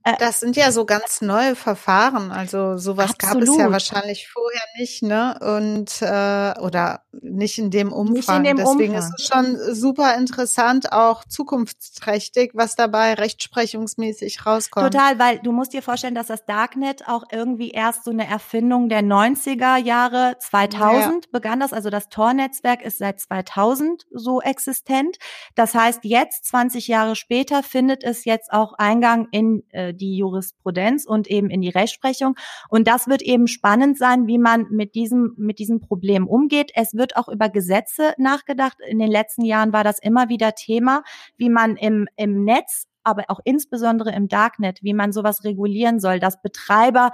Äh, das sind ja so ganz neue Verfahren. Also sowas Absolut. gab es ja wahrscheinlich vorher nicht, ne? Und äh, oder nicht in dem Umfang. Nicht in dem Deswegen Umfang. ist es schon super interessant, auch zukunftsträchtig, was dabei rechtsprechungsmäßig rauskommt. Total, weil du musst dir vorstellen, dass das Darknet auch irgendwie erst so eine Erfindung der 90er Jahre, 2000 ja. begann das. Also das Tor-Netzwerk ist seit 2000 so existent. Das heißt, jetzt 20 Jahre später findet es jetzt auch Eingang in äh, die Jurisprudenz und eben in die Rechtsprechung. Und das wird eben spannend sein, wie man mit diesem, mit diesem Problem umgeht. Es wird auch über Gesetze nachgedacht. In den letzten Jahren war das immer wieder Thema, wie man im, im Netz aber auch insbesondere im Darknet, wie man sowas regulieren soll, dass Betreiber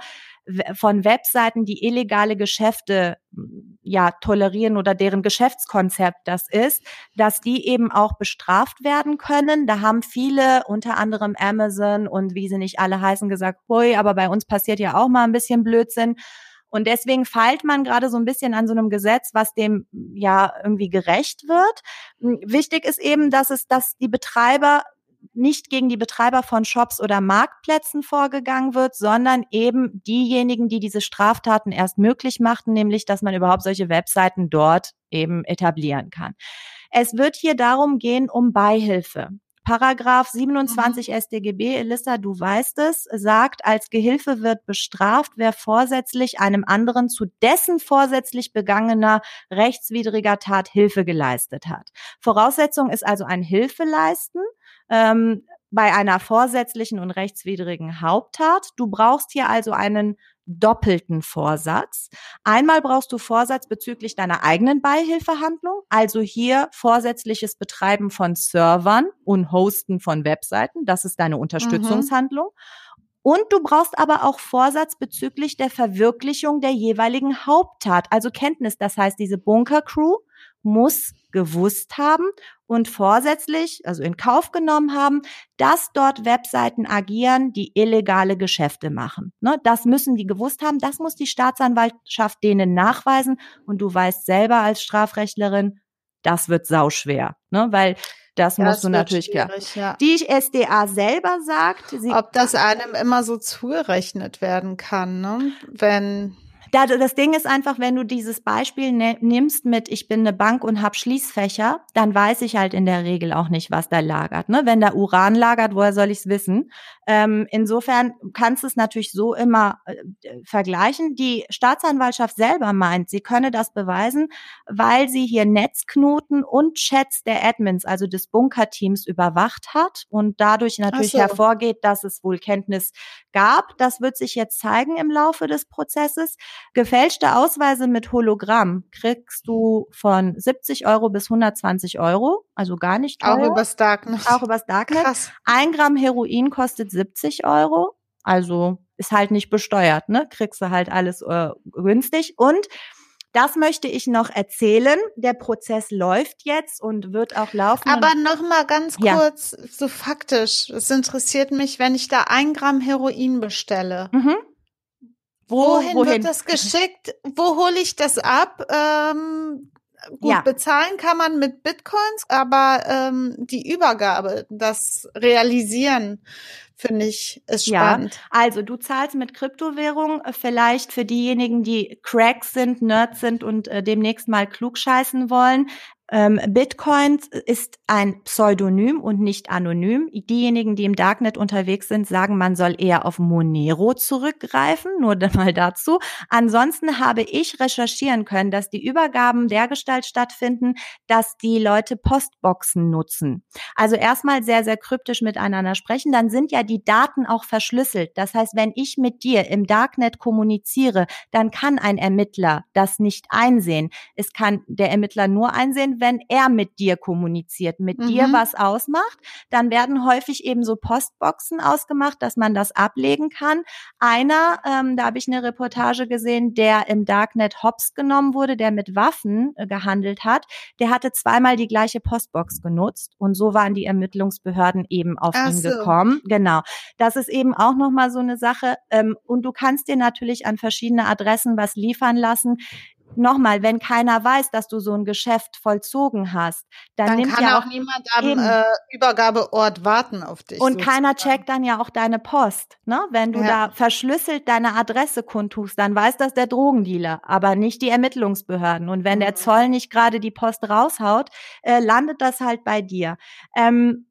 von Webseiten, die illegale Geschäfte ja tolerieren oder deren Geschäftskonzept das ist, dass die eben auch bestraft werden können. Da haben viele, unter anderem Amazon und wie sie nicht alle heißen, gesagt, hui, aber bei uns passiert ja auch mal ein bisschen Blödsinn. Und deswegen feilt man gerade so ein bisschen an so einem Gesetz, was dem ja irgendwie gerecht wird. Wichtig ist eben, dass es, dass die Betreiber nicht gegen die Betreiber von Shops oder Marktplätzen vorgegangen wird, sondern eben diejenigen, die diese Straftaten erst möglich machten, nämlich dass man überhaupt solche Webseiten dort eben etablieren kann. Es wird hier darum gehen, um Beihilfe. Paragraph 27 mhm. StGB, Elissa, du weißt es, sagt, als Gehilfe wird bestraft, wer vorsätzlich einem anderen zu dessen vorsätzlich begangener rechtswidriger Tat Hilfe geleistet hat. Voraussetzung ist also ein Hilfeleisten. Ähm, bei einer vorsätzlichen und rechtswidrigen Haupttat. Du brauchst hier also einen doppelten Vorsatz. Einmal brauchst du Vorsatz bezüglich deiner eigenen Beihilfehandlung, also hier vorsätzliches Betreiben von Servern und Hosten von Webseiten. Das ist deine Unterstützungshandlung. Mhm. Und du brauchst aber auch Vorsatz bezüglich der Verwirklichung der jeweiligen Haupttat, also Kenntnis. Das heißt, diese Bunker Crew muss gewusst haben und vorsätzlich, also in Kauf genommen haben, dass dort Webseiten agieren, die illegale Geschäfte machen. Ne, das müssen die gewusst haben, das muss die Staatsanwaltschaft denen nachweisen und du weißt selber als Strafrechtlerin, das wird sauschwer, ne, weil das ja, musst du natürlich klar. Ja. Die SDA selber sagt, ob das einem immer so zugerechnet werden kann, ne? wenn da, das Ding ist einfach, wenn du dieses Beispiel ne, nimmst mit, ich bin eine Bank und hab Schließfächer, dann weiß ich halt in der Regel auch nicht, was da lagert. Ne? Wenn da Uran lagert, woher soll ich's wissen? Ähm, insofern kannst du es natürlich so immer äh, vergleichen. Die Staatsanwaltschaft selber meint, sie könne das beweisen, weil sie hier Netzknoten und Chats der Admins, also des Bunkerteams, überwacht hat und dadurch natürlich so. hervorgeht, dass es wohl Kenntnis gab. Das wird sich jetzt zeigen im Laufe des Prozesses. Gefälschte Ausweise mit Hologramm kriegst du von 70 Euro bis 120 Euro, also gar nicht teuer. Auch übers Darknet. Auch übers Darknet. Krass. Ein Gramm Heroin kostet 70 Euro, also ist halt nicht besteuert, ne? Kriegst du halt alles äh, günstig und das möchte ich noch erzählen. Der Prozess läuft jetzt und wird auch laufen. Aber noch mal ganz kurz, ja. so faktisch. Es interessiert mich, wenn ich da ein Gramm Heroin bestelle. Mhm. Wo, wohin, wohin, wird das geschickt? Wo hole ich das ab? Ähm, gut, ja. bezahlen kann man mit Bitcoins, aber ähm, die Übergabe, das Realisieren, finde ich, ist spannend. Ja, also du zahlst mit Kryptowährung äh, vielleicht für diejenigen, die Cracks sind, Nerds sind und äh, demnächst mal klugscheißen wollen. Ähm, Bitcoin ist ein Pseudonym und nicht anonym. Diejenigen, die im Darknet unterwegs sind, sagen, man soll eher auf Monero zurückgreifen. Nur mal dazu. Ansonsten habe ich recherchieren können, dass die Übergaben dergestalt stattfinden, dass die Leute Postboxen nutzen. Also erstmal sehr, sehr kryptisch miteinander sprechen. Dann sind ja die Daten auch verschlüsselt. Das heißt, wenn ich mit dir im Darknet kommuniziere, dann kann ein Ermittler das nicht einsehen. Es kann der Ermittler nur einsehen, wenn er mit dir kommuniziert, mit mhm. dir was ausmacht, dann werden häufig eben so Postboxen ausgemacht, dass man das ablegen kann. Einer, ähm, da habe ich eine Reportage gesehen, der im Darknet Hops genommen wurde, der mit Waffen äh, gehandelt hat, der hatte zweimal die gleiche Postbox genutzt und so waren die Ermittlungsbehörden eben auf Ach ihn so. gekommen. Genau. Das ist eben auch nochmal so eine Sache. Ähm, und du kannst dir natürlich an verschiedene Adressen was liefern lassen nochmal, wenn keiner weiß, dass du so ein Geschäft vollzogen hast, dann, dann nimmt kann ja auch niemand am äh, Übergabeort warten auf dich. Und sozusagen. keiner checkt dann ja auch deine Post. Ne? Wenn du ja. da verschlüsselt deine Adresse kundtust, dann weiß das der Drogendealer, aber nicht die Ermittlungsbehörden. Und wenn mhm. der Zoll nicht gerade die Post raushaut, äh, landet das halt bei dir. Ähm,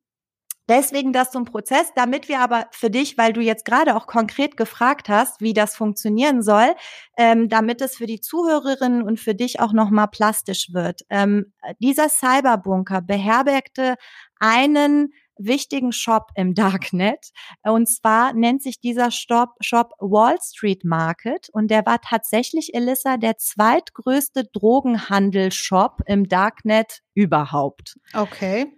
Deswegen das zum Prozess, damit wir aber für dich, weil du jetzt gerade auch konkret gefragt hast, wie das funktionieren soll, ähm, damit es für die Zuhörerinnen und für dich auch nochmal plastisch wird. Ähm, dieser Cyberbunker beherbergte einen wichtigen Shop im Darknet. Und zwar nennt sich dieser Shop, Shop Wall Street Market und der war tatsächlich, Elissa, der zweitgrößte Drogenhandel-Shop im Darknet überhaupt. Okay.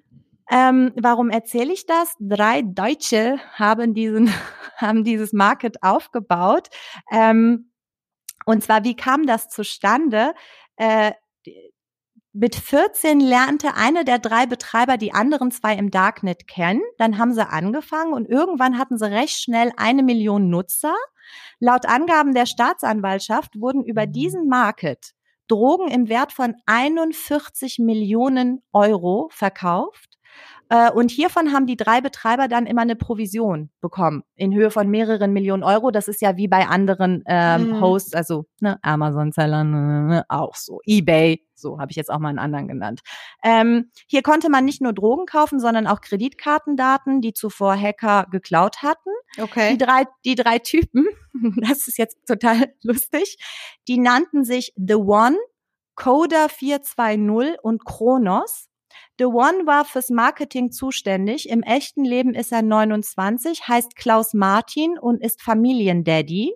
Ähm, warum erzähle ich das? Drei Deutsche haben diesen, haben dieses Market aufgebaut. Ähm, und zwar, wie kam das zustande? Äh, mit 14 lernte eine der drei Betreiber die anderen zwei im Darknet kennen. Dann haben sie angefangen und irgendwann hatten sie recht schnell eine Million Nutzer. Laut Angaben der Staatsanwaltschaft wurden über diesen Market Drogen im Wert von 41 Millionen Euro verkauft. Äh, und hiervon haben die drei Betreiber dann immer eine Provision bekommen in Höhe von mehreren Millionen Euro. Das ist ja wie bei anderen ähm, mhm. Hosts, also ne, Amazon-Sellern ne, auch so, eBay, so habe ich jetzt auch mal einen anderen genannt. Ähm, hier konnte man nicht nur Drogen kaufen, sondern auch Kreditkartendaten, die zuvor Hacker geklaut hatten. Okay. Die drei, die drei Typen, das ist jetzt total lustig, die nannten sich The One, Coda 420 und Kronos. The One war fürs Marketing zuständig. Im echten Leben ist er 29, heißt Klaus Martin und ist Familiendaddy.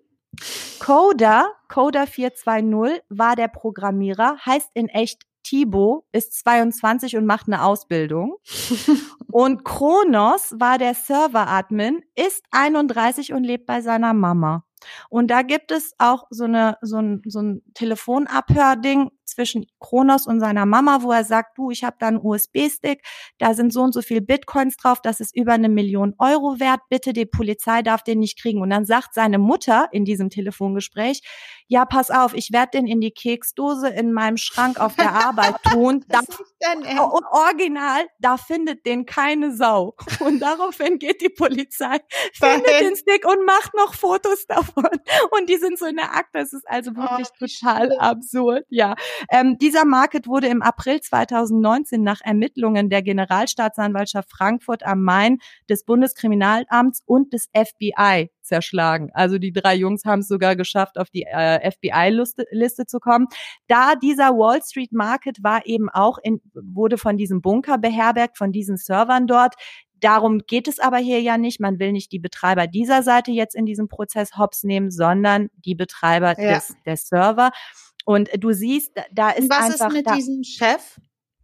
Coda, Coda 420 war der Programmierer, heißt in echt Thibaut, ist 22 und macht eine Ausbildung. und Kronos war der Server-Admin, ist 31 und lebt bei seiner Mama. Und da gibt es auch so eine so ein, so ein Telefonabhörding zwischen Kronos und seiner Mama, wo er sagt, du, ich habe da einen USB-Stick, da sind so und so viel Bitcoins drauf, das ist über eine Million Euro wert, bitte die Polizei darf den nicht kriegen. Und dann sagt seine Mutter in diesem Telefongespräch, ja, pass auf, ich werde den in die Keksdose in meinem Schrank auf der Arbeit tun. da, und original, da findet den keine Sau. Und daraufhin geht die Polizei, findet den Stick und macht noch Fotos davon. Und die sind so in der Akte. Es ist also wirklich oh, total absurd. Ja. Ähm, dieser Market wurde im April 2019 nach Ermittlungen der Generalstaatsanwaltschaft Frankfurt am Main des Bundeskriminalamts und des FBI zerschlagen. Also die drei Jungs haben es sogar geschafft, auf die äh, FBI-Liste zu kommen. Da dieser Wall Street Market war eben auch in, wurde von diesem Bunker beherbergt, von diesen Servern dort. Darum geht es aber hier ja nicht. Man will nicht die Betreiber dieser Seite jetzt in diesem Prozess hops nehmen, sondern die Betreiber ja. des, der Server. Und du siehst, da ist Was einfach. Was ist mit diesem Chef?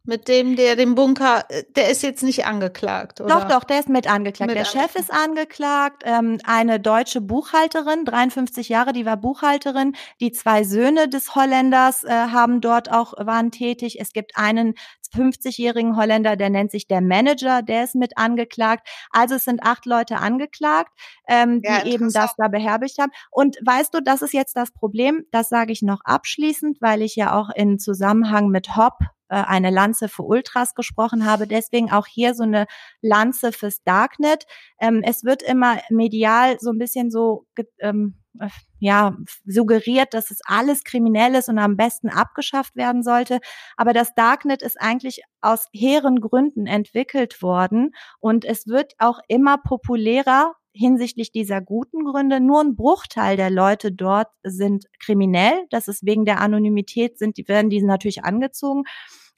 Mit dem, der den Bunker, äh, der ist jetzt nicht angeklagt, oder? Doch, doch, der ist mit angeklagt. Mit der angeklagt. Chef ist angeklagt. Ähm, eine deutsche Buchhalterin, 53 Jahre, die war Buchhalterin. Die zwei Söhne des Holländers äh, haben dort auch, waren tätig. Es gibt einen 50-jährigen Holländer, der nennt sich der Manager, der ist mit angeklagt. Also es sind acht Leute angeklagt, ähm, ja, die eben das da beherbergt haben. Und weißt du, das ist jetzt das Problem, das sage ich noch abschließend, weil ich ja auch in Zusammenhang mit Hop äh, eine Lanze für Ultras gesprochen habe. Deswegen auch hier so eine Lanze fürs Darknet. Ähm, es wird immer medial so ein bisschen so ähm, äh, ja suggeriert, dass es alles kriminell ist und am besten abgeschafft werden sollte. Aber das Darknet ist eigentlich aus hehren Gründen entwickelt worden und es wird auch immer populärer hinsichtlich dieser guten Gründe. Nur ein Bruchteil der Leute dort sind kriminell. Das ist wegen der Anonymität sind, werden die natürlich angezogen.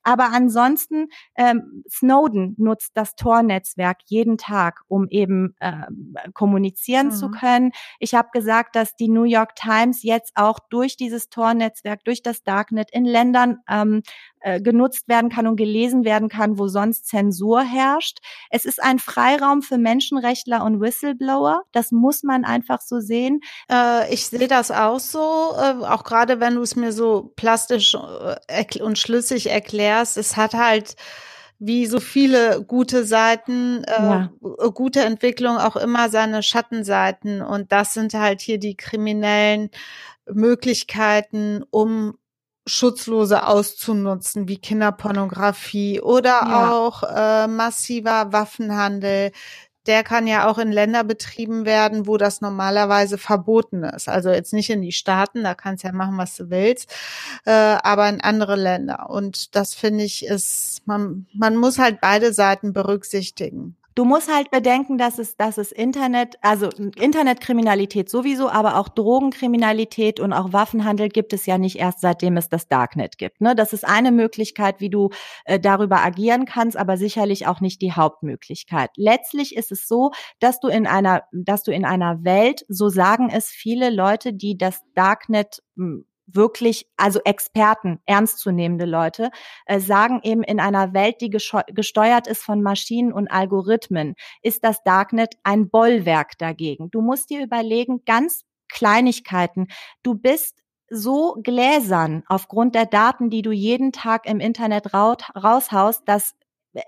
Aber ansonsten, ähm, Snowden nutzt das Tor-Netzwerk jeden Tag, um eben äh, kommunizieren mhm. zu können. Ich habe gesagt, dass die New York Times jetzt auch durch dieses Tor-Netzwerk, durch das Darknet in Ländern ähm, äh, genutzt werden kann und gelesen werden kann, wo sonst Zensur herrscht. Es ist ein Freiraum für Menschenrechtler und Whistleblower. Das muss man einfach so sehen. Äh, ich sehe das auch so, äh, auch gerade wenn du es mir so plastisch äh, und schlüssig erklärst. Es hat halt wie so viele gute Seiten, äh, ja. gute Entwicklung auch immer seine Schattenseiten. Und das sind halt hier die kriminellen Möglichkeiten, um Schutzlose auszunutzen, wie Kinderpornografie oder ja. auch äh, massiver Waffenhandel. Der kann ja auch in Länder betrieben werden, wo das normalerweise verboten ist. Also jetzt nicht in die Staaten, da kannst ja machen, was du willst, äh, aber in andere Länder. Und das finde ich ist, man, man muss halt beide Seiten berücksichtigen. Du musst halt bedenken, dass es, dass es Internet, also Internetkriminalität sowieso, aber auch Drogenkriminalität und auch Waffenhandel gibt es ja nicht erst seitdem es das Darknet gibt. Ne? Das ist eine Möglichkeit, wie du äh, darüber agieren kannst, aber sicherlich auch nicht die Hauptmöglichkeit. Letztlich ist es so, dass du in einer, dass du in einer Welt, so sagen es viele Leute, die das Darknet hm, wirklich, also Experten, ernstzunehmende Leute, äh, sagen eben in einer Welt, die gesteuert ist von Maschinen und Algorithmen, ist das Darknet ein Bollwerk dagegen. Du musst dir überlegen, ganz Kleinigkeiten. Du bist so gläsern aufgrund der Daten, die du jeden Tag im Internet raushaust, dass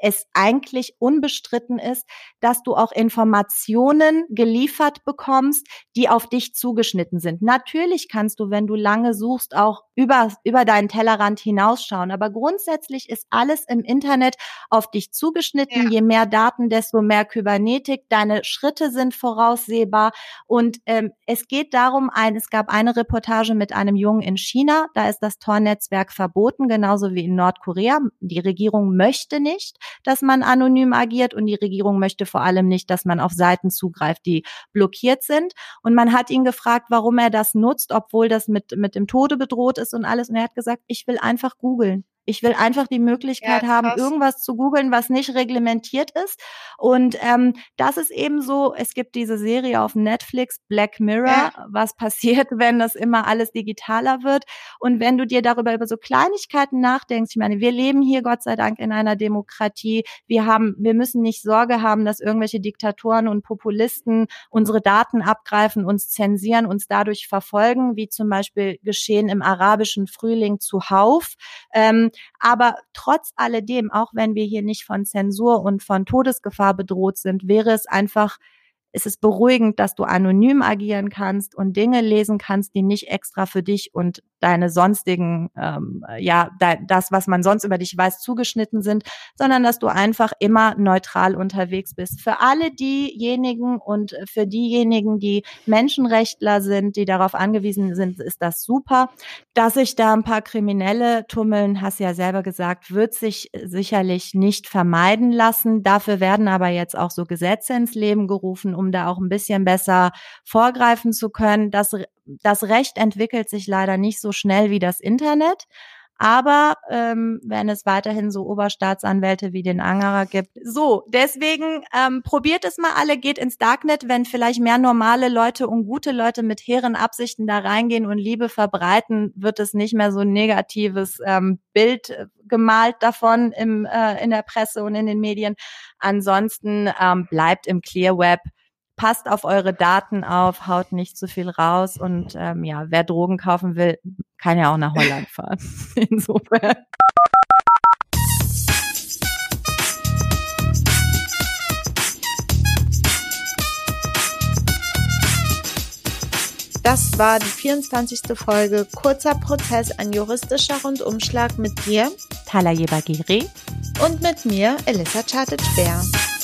es eigentlich unbestritten ist, dass du auch Informationen geliefert bekommst, die auf dich zugeschnitten sind. Natürlich kannst du, wenn du lange suchst, auch über, über deinen Tellerrand hinausschauen. Aber grundsätzlich ist alles im Internet auf dich zugeschnitten. Ja. Je mehr Daten, desto mehr Kybernetik. Deine Schritte sind voraussehbar. Und ähm, es geht darum, ein, es gab eine Reportage mit einem Jungen in China. Da ist das Tor-Netzwerk verboten, genauso wie in Nordkorea. Die Regierung möchte nicht, dass man anonym agiert und die Regierung möchte vor allem nicht, dass man auf Seiten zugreift, die blockiert sind. Und man hat ihn gefragt, warum er das nutzt, obwohl das mit, mit dem Tode bedroht ist und alles. Und er hat gesagt, ich will einfach googeln. Ich will einfach die Möglichkeit ja, haben, irgendwas zu googeln, was nicht reglementiert ist. Und ähm, das ist eben so, es gibt diese Serie auf Netflix, Black Mirror, ja. was passiert, wenn das immer alles digitaler wird. Und wenn du dir darüber über so Kleinigkeiten nachdenkst, ich meine, wir leben hier Gott sei Dank in einer Demokratie. Wir haben, wir müssen nicht Sorge haben, dass irgendwelche Diktatoren und Populisten unsere Daten abgreifen, uns zensieren, uns dadurch verfolgen, wie zum Beispiel geschehen im arabischen Frühling zuhauf. Ähm, aber trotz alledem, auch wenn wir hier nicht von Zensur und von Todesgefahr bedroht sind, wäre es einfach es ist beruhigend, dass du anonym agieren kannst und Dinge lesen kannst, die nicht extra für dich und deine sonstigen, ähm, ja, das, was man sonst über dich weiß, zugeschnitten sind, sondern dass du einfach immer neutral unterwegs bist. Für alle diejenigen und für diejenigen, die Menschenrechtler sind, die darauf angewiesen sind, ist das super. Dass sich da ein paar Kriminelle tummeln, hast ja selber gesagt, wird sich sicherlich nicht vermeiden lassen. Dafür werden aber jetzt auch so Gesetze ins Leben gerufen, um da auch ein bisschen besser vorgreifen zu können. Das, das Recht entwickelt sich leider nicht so schnell wie das Internet. Aber ähm, wenn es weiterhin so Oberstaatsanwälte wie den Angerer gibt. So, deswegen ähm, probiert es mal alle, geht ins Darknet, wenn vielleicht mehr normale Leute und gute Leute mit hehren Absichten da reingehen und Liebe verbreiten, wird es nicht mehr so ein negatives ähm, Bild äh, gemalt davon im, äh, in der Presse und in den Medien. Ansonsten ähm, bleibt im Clear Web passt auf eure Daten auf, haut nicht zu viel raus und ähm, ja, wer Drogen kaufen will, kann ja auch nach Holland fahren. Insofern. Das war die 24. Folge Kurzer Prozess, ein juristischer Rundumschlag mit dir, Tala Jebagiri und mit mir, Elissa Chartet-Bär.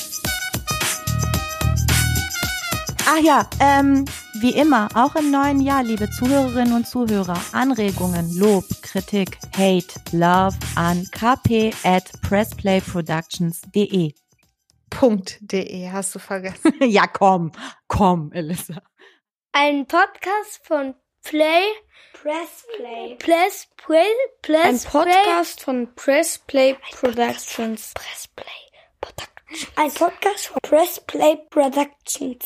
Ach ja, ähm, wie immer, auch im neuen Jahr, liebe Zuhörerinnen und Zuhörer, Anregungen, Lob, Kritik, Hate, Love an kp at pressplayproductions.de. Punkt.de hast du vergessen. ja, komm, komm, Elissa. Ein Podcast von Play Pressplay. Press Play. Press Ein Podcast von Pressplay Productions. Pressplay Productions. Ein Podcast von Pressplay Productions.